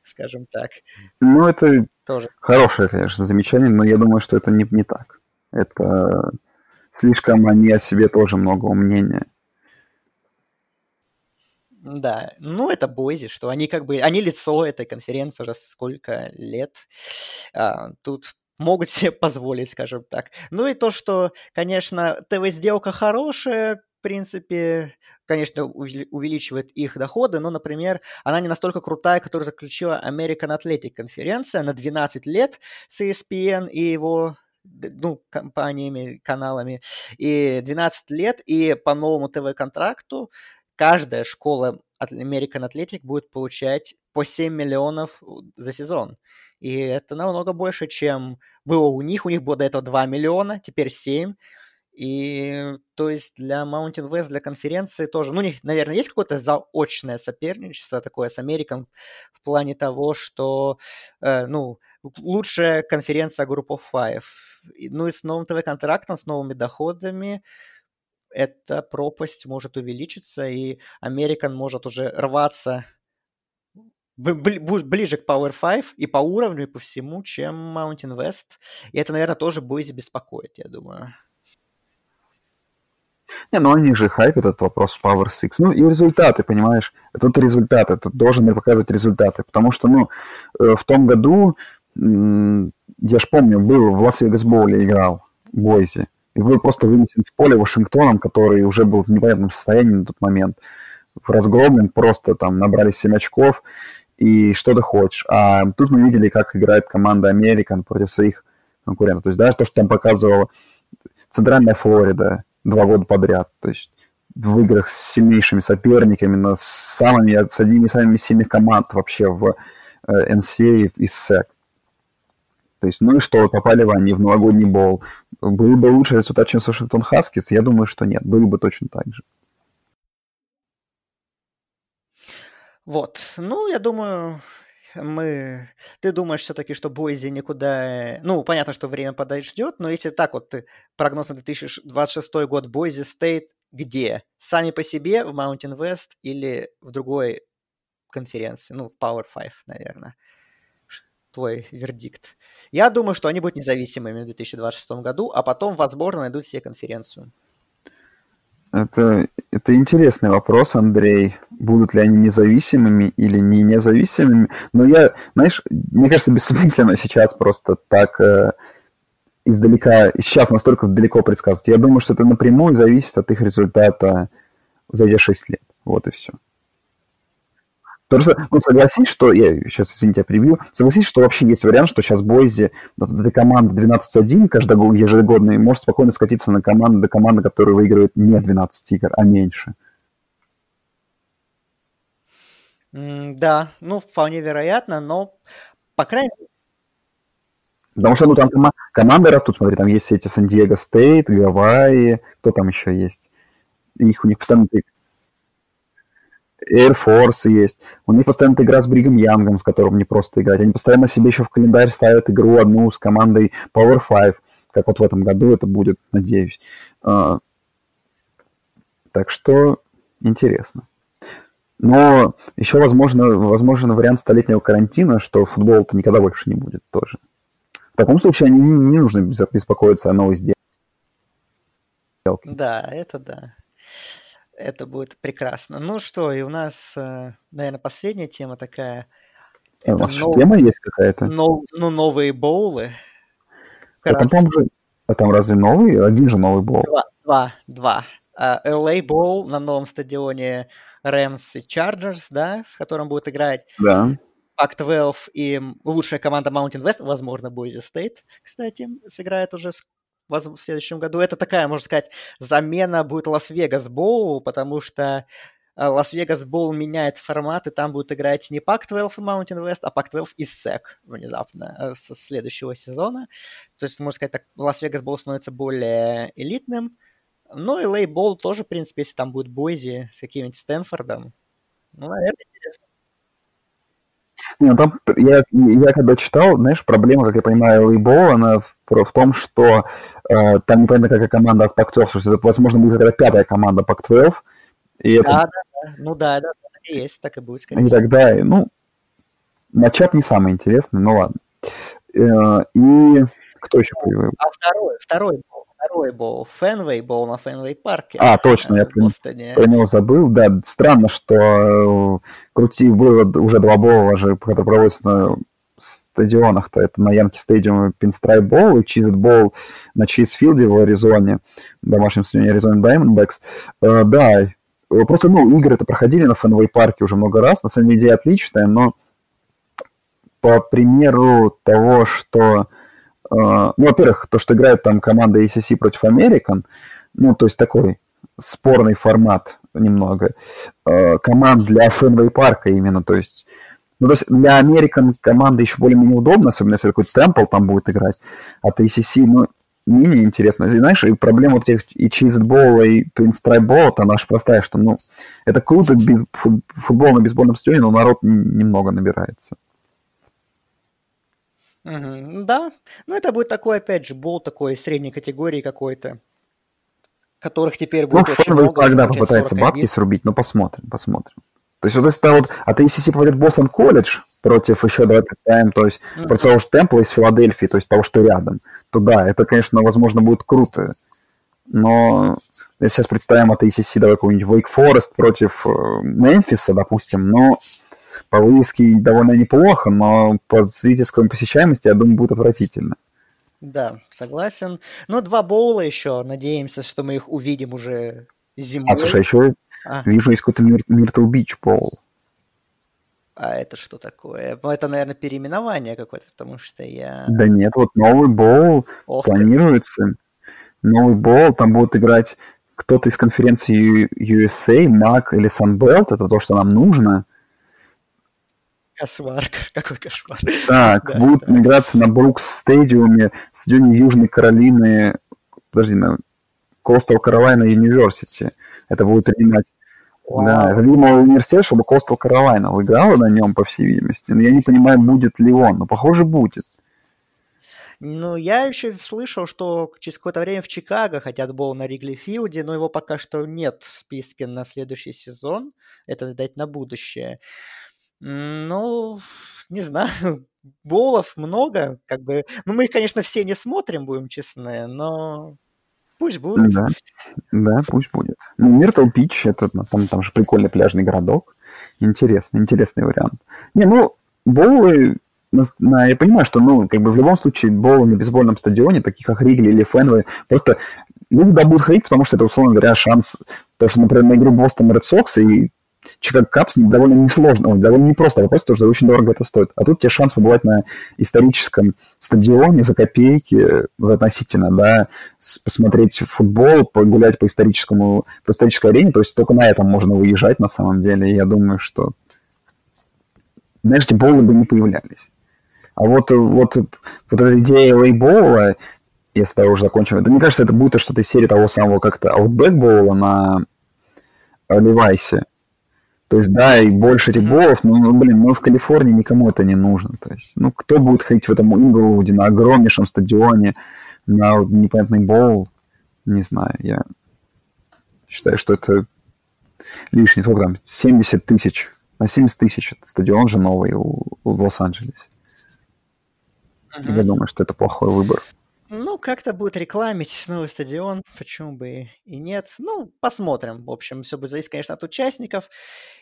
скажем так.
Ну, это Тоже. хорошее, конечно, замечание, но я думаю, что это не, не так. Это слишком они о себе тоже много мнения.
Да, ну это Бойзи, что они как бы, они лицо этой конференции уже сколько лет. А, тут могут себе <laughs> позволить, скажем так. Ну и то, что, конечно, ТВ-сделка хорошая, принципе, конечно, увеличивает их доходы, но, например, она не настолько крутая, которую заключила American Athletic конференция на 12 лет с ESPN и его ну, компаниями, каналами, и 12 лет, и по новому ТВ-контракту каждая школа American Athletic будет получать по 7 миллионов за сезон. И это намного больше, чем было у них. У них было до этого 2 миллиона, теперь 7. И то есть для Mountain West, для конференции тоже, ну, у них, наверное, есть какое-то заочное соперничество такое с Американ в плане того, что, э, ну, лучшая конференция Group of Five. Ну и с новым ТВ-контрактом, с новыми доходами эта пропасть может увеличиться, и Американ может уже рваться ближе к Power 5 и по уровню, и по всему, чем Mountain West. И это, наверное, тоже Бойзи беспокоит, я думаю.
Не, ну они же хайпят этот вопрос Power 6. Ну и результаты, понимаешь? Тут результаты, тут должен показывать результаты. Потому что, ну, э, в том году, я ж помню, был в Лас-Вегас-Боуле играл Бойзи. И был просто вынесен с поля Вашингтоном, который уже был в непонятном состоянии на тот момент. Разгромлен, просто там набрали 7 очков, и что ты хочешь. А тут мы видели, как играет команда Американ против своих конкурентов. То есть, да, то, что там показывала Центральная Флорида два года подряд. То есть в играх с сильнейшими соперниками, но с самыми, с одними из самых сильных команд вообще в NCAA э, и SEC. То есть, ну и что, попали в они в новогодний бол. Был бы лучше результат, чем с Вашингтон Хаскис? Я думаю, что нет. Было бы точно так же.
Вот. Ну, я думаю, мы... Ты думаешь все-таки, что Бойзи никуда... Ну, понятно, что время подождет, но если так вот ты прогноз на 2026 год Бойзи Стейт где? Сами по себе в Mountain West или в другой конференции? Ну, в Power 5, наверное. Твой вердикт. Я думаю, что они будут независимыми в 2026 году, а потом, возможно, найдут себе конференцию.
Это, это интересный вопрос, Андрей. Будут ли они независимыми или не независимыми? Но я, знаешь, мне кажется, бессмысленно сейчас просто так э, издалека, сейчас настолько далеко предсказывать. Я думаю, что это напрямую зависит от их результата за эти 6 лет. Вот и все. Потому что, ну, согласись, что, я сейчас, извините, я прибью, согласись, что вообще есть вариант, что сейчас Бойзи, эта команда 12-1 каждый ежегодный, может спокойно скатиться на команду, до команды, которая выигрывает не 12 игр, а меньше.
да, ну, вполне вероятно, но, по крайней мере,
Потому что, ну, там кома- команды растут, смотри, там есть эти Сан-Диего Стейт, Гавайи, кто там еще есть? Их у них постоянно Air Force есть. У них постоянно игра с Бригом Янгом, с которым не просто играть. Они постоянно себе еще в календарь ставят игру одну с командой Power 5, как вот в этом году это будет, надеюсь. А, так что интересно. Но еще возможно, возможен вариант столетнего карантина, что футбол-то никогда больше не будет тоже. В таком случае не, не нужно беспокоиться о новой сделке.
Да, это да. Это будет прекрасно. Ну что, и у нас, э, наверное, последняя тема такая.
А, это нов... тема есть какая-то?
Нов... Ну, новые боулы.
А там, же... а там разве новый? Один же новый боул.
Два, два, два. Uh, LA Bowl на новом стадионе Rams и Chargers, да, в котором будут играть.
Да.
Pac-12 и лучшая команда Mountain West, возможно, Boise State, кстати, сыграет уже в следующем году. Это такая, можно сказать, замена будет Las Vegas Bowl, потому что э, Las Vegas Bowl меняет формат, и там будут играть не Pac-12 и Mountain West, а Pac-12 и SEC внезапно э, со следующего сезона. То есть, можно сказать, так, Лас-Вегас Боул становится более элитным. Ну и Лей Боул тоже, в принципе, если там будет Бойзи с каким-нибудь Стэнфордом, ну, наверное, интересно.
Не, ну там, я, я когда читал, знаешь, проблема, как я понимаю, Лейбол, она в, в том, что э, там непонятно, какая команда от Pac-12, что это, возможно, будет какая-то пятая команда Pac-12.
И это... Да, да, да. Ну да, да, и есть, так и будет,
скорее И тогда, ну, matchup не самый интересный, ну ладно. Э, и кто еще
появился? А второй, второй второй bowl, Fenway Bowl на Fenway Park е.
А, точно, я про, про него забыл. Да, странно, что э, крути было уже два bowl а, же, которые проводятся на стадионах-то. Это на Yankee Stadium Pinstripe Bowl и Cheez-It Bowl на Chase Field е в Аризоне, в домашнем стадионе Arizona Diamondbacks. Uh, да, просто, ну, игры это проходили на Фенвей парке уже много раз. На самом деле идея отличная, но по примеру того, что а, ну, во-первых, то, что играет там команда ACC против American, ну, то есть такой спорный формат. немного э, команд для Фенвей парка именно, то есть ну, то есть для Американ команды еще более-менее удобно, особенно если какой-то Темпл там будет играть, а TCC, ну, менее интересно. И, знаешь, и проблема вот этих и чизбола, и пинстрайбола, она же простая, что, ну, это круто, без, футбол на бейсбольном стадионе, но народ немного набирается.
Угу, да, ну это будет такой, опять же, бол такой средней категории какой-то, которых теперь будет ну, очень много.
когда попытается бабки срубить, но посмотрим, посмотрим. То есть вот если вот, а ты ACC попадет Бостон колледж против еще, давай представим, то есть mm-hmm. против того же Темпла из Филадельфии, то есть того, что рядом, то да, это, конечно, возможно, будет круто. Но если сейчас представим от ACC, давай какой-нибудь Wake Forest против э, Мемфиса, допустим, но по вывеске довольно неплохо, но по зрительской посещаемости, я думаю, будет отвратительно.
Да, согласен. Но два боула еще, надеемся, что мы их увидим уже зимой.
А, слушай, а еще а. Вижу, есть какой-то Myrtle Beach Bowl.
А это что такое? Ну, это, наверное, переименование какое-то, потому что я...
Да нет, вот новый боул Ох планируется. Ты. Новый боул, там будут играть кто-то из конференции USA, MAC или Sunbelt, это то, что нам нужно.
Кошмар, <laughs> какой кошмар.
Так, да, будут да. играться на Брукс стадиуме, стадионе Южной Каролины, подожди, на Coastal Carolina University. Это будет принимать Wow. Да, это, видимо, университет, чтобы Костел Каролайна выиграла на нем, по всей видимости. Но я не понимаю, будет ли он. Но, похоже, будет.
Ну, я еще слышал, что через какое-то время в Чикаго хотят был на Ригли Филде, но его пока что нет в списке на следующий сезон. Это дать на будущее. Ну, не знаю, <laughs> болов много, как бы. Ну, мы их, конечно, все не смотрим, будем честны, но Пусть будет.
Да, да, пусть будет. Ну, Миртл Пич, это там, там же прикольный пляжный городок. Интересный, интересный вариант. Не, ну, боулы, на, я понимаю, что, ну, как бы в любом случае, боулы на бейсбольном стадионе, таких как Ригли или Фенвей, просто люди да будут ходить, потому что это, условно говоря, шанс, то, что, например, на игру Бостон Ред Сокс и Чикаго Капс довольно несложно, ой, довольно непросто попасть, потому что очень дорого это стоит. А тут тебе шанс побывать на историческом стадионе за копейки, за относительно, да, посмотреть футбол, погулять по историческому, по исторической арене, то есть только на этом можно выезжать на самом деле, и я думаю, что, знаешь, эти болы бы не появлялись. А вот, вот, вот эта идея лейбола, если я уже закончим, это, мне кажется, это будет что-то из серии того самого как-то Bowl на Левайсе, то есть, да, и больше этих болов, но, ну, блин, ну, в Калифорнии никому это не нужно. То есть, ну, кто будет ходить в этом Инглвуде на огромнейшем стадионе, на непонятный бол, не знаю, я считаю, что это лишний, сколько там, 70 тысяч, на 70 тысяч стадион же новый у, в Лос-Анджелесе. Uh-huh. Я думаю, что это плохой выбор.
Ну, как-то будет рекламить новый стадион, почему бы и нет. Ну, посмотрим. В общем, все будет зависеть, конечно, от участников.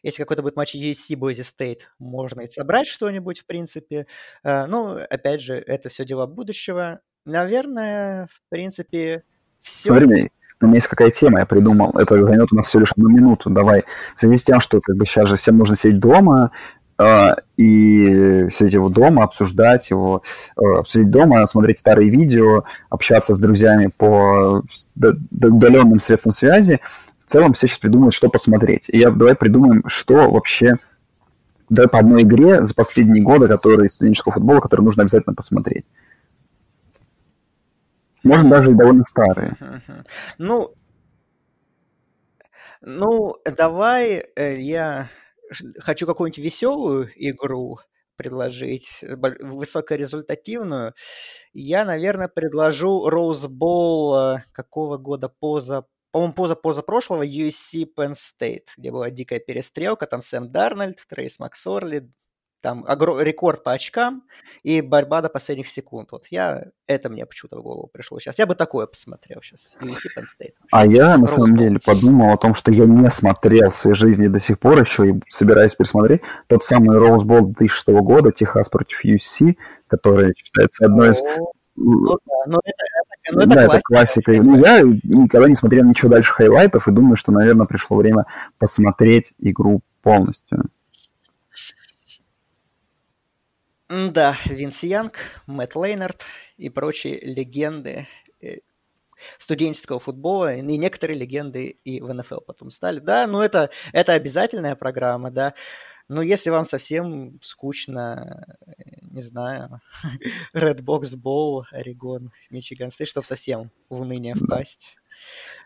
Если какой-то будет матч USC Boise State, можно и собрать что-нибудь, в принципе. Uh, ну, опять же, это все дела будущего. Наверное, в принципе, все.
Смотри, у меня есть какая тема, я придумал. Это займет у нас всего лишь одну минуту. Давай. В связи с тем, что как бы сейчас же всем нужно сидеть дома, а, и сидеть его дома, обсуждать его, э, сидеть дома, смотреть старые видео, общаться с друзьями по удаленным средствам связи. В целом все сейчас придумывают, что посмотреть. И я, давай придумаем, что вообще давай по одной игре за последние годы, которые из студенческого футбола, которые нужно обязательно посмотреть. Можно даже и довольно старые.
Ну, ну, давай э, я хочу какую-нибудь веселую игру предложить, высокорезультативную, я, наверное, предложу Bowl э, какого года поза по-моему, поза поза прошлого USC Penn State, где была дикая перестрелка, там Сэм Дарнольд, Трейс Максорли, там рекорд по очкам и борьба до последних секунд. Вот я, это мне почему-то в голову пришло сейчас. Я бы такое посмотрел сейчас. USC Penn State.
А я, на самом деле, подумал о том, что я не смотрел в своей жизни до сих пор еще и собираюсь пересмотреть тот самый Rose Bowl 2006 года, Техас против USC, который считается одной из ну, да, но это, это, ну, это да, классика. это классика. Ну, я никогда не смотрел ничего дальше highlight ов и думаю, что, наверное, пришло время посмотреть игру полностью.
Да, Винс Янг, Мэтт Лайнарт и прочие легенды. Э, студенческого футбола, и некоторые легенды и в НФЛ потом стали. Да, ну это, это обязательная программа, да. Но если вам совсем скучно, не знаю, <laughs> Red Box Bowl, Орегон, Michigan State, чтобы совсем в уныние впасть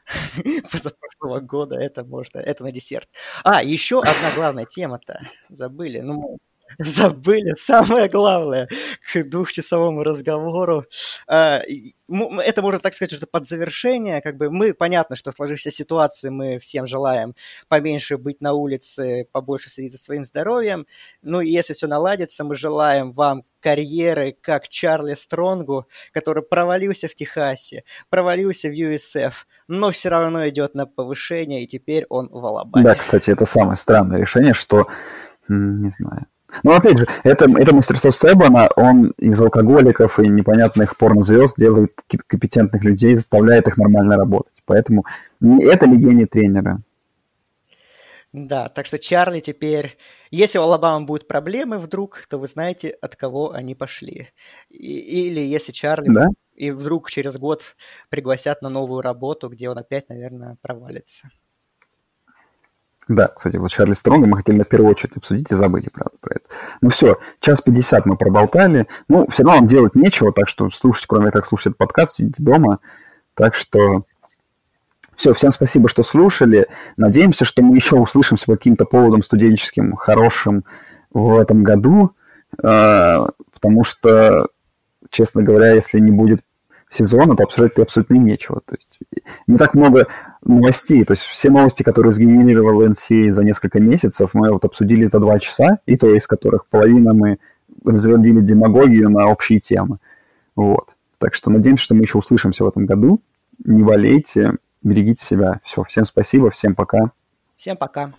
<laughs> позапрошлого года, это можно, это на десерт. А, еще одна главная тема-то, забыли, ну, <laughs> забыли самое главное к двухчасовому разговору. А, это можно так сказать, что под завершение, как бы мы, понятно, что в сложившейся ситуации мы всем желаем поменьше быть на улице, побольше следить за своим здоровьем. Ну и если все наладится, мы желаем вам карьеры, как Чарли Стронгу, который провалился в Техасе, провалился в USF, но все равно идет на повышение, и теперь он в Алабаме.
Да, кстати, это самое странное решение, что, не знаю, но опять же, это, это мастерство Себана, он из алкоголиков и непонятных порнозвезд делает каких-то компетентных людей, заставляет их нормально работать. Поэтому это ли гений тренера?
Да, так что Чарли теперь, если у Алабамы будут проблемы вдруг, то вы знаете, от кого они пошли. И, или если Чарли да? и вдруг через год пригласят на новую работу, где он опять, наверное, провалится.
Да, кстати, вот Чарли Стронга мы хотели на первую очередь обсудить и забыли, правда, про это. Ну все, час пятьдесят мы проболтали. Ну, все равно вам делать нечего, так что слушать, кроме как слушать подкаст, сидите дома. Так что все, всем спасибо, что слушали. Надеемся, что мы еще услышимся по каким-то поводам студенческим хорошим в этом году, а, потому что, честно говоря, если не будет сезона, то обсуждать абсолютно нечего. То есть не так много новостей. То есть все новости, которые сгенерировал NCA за несколько месяцев, мы вот обсудили за два часа, и то из которых половина мы разводили демагогию на общие темы. Вот. Так что надеемся, что мы еще услышимся в этом году. Не болейте, берегите себя. Все, всем спасибо, всем пока.
Всем пока.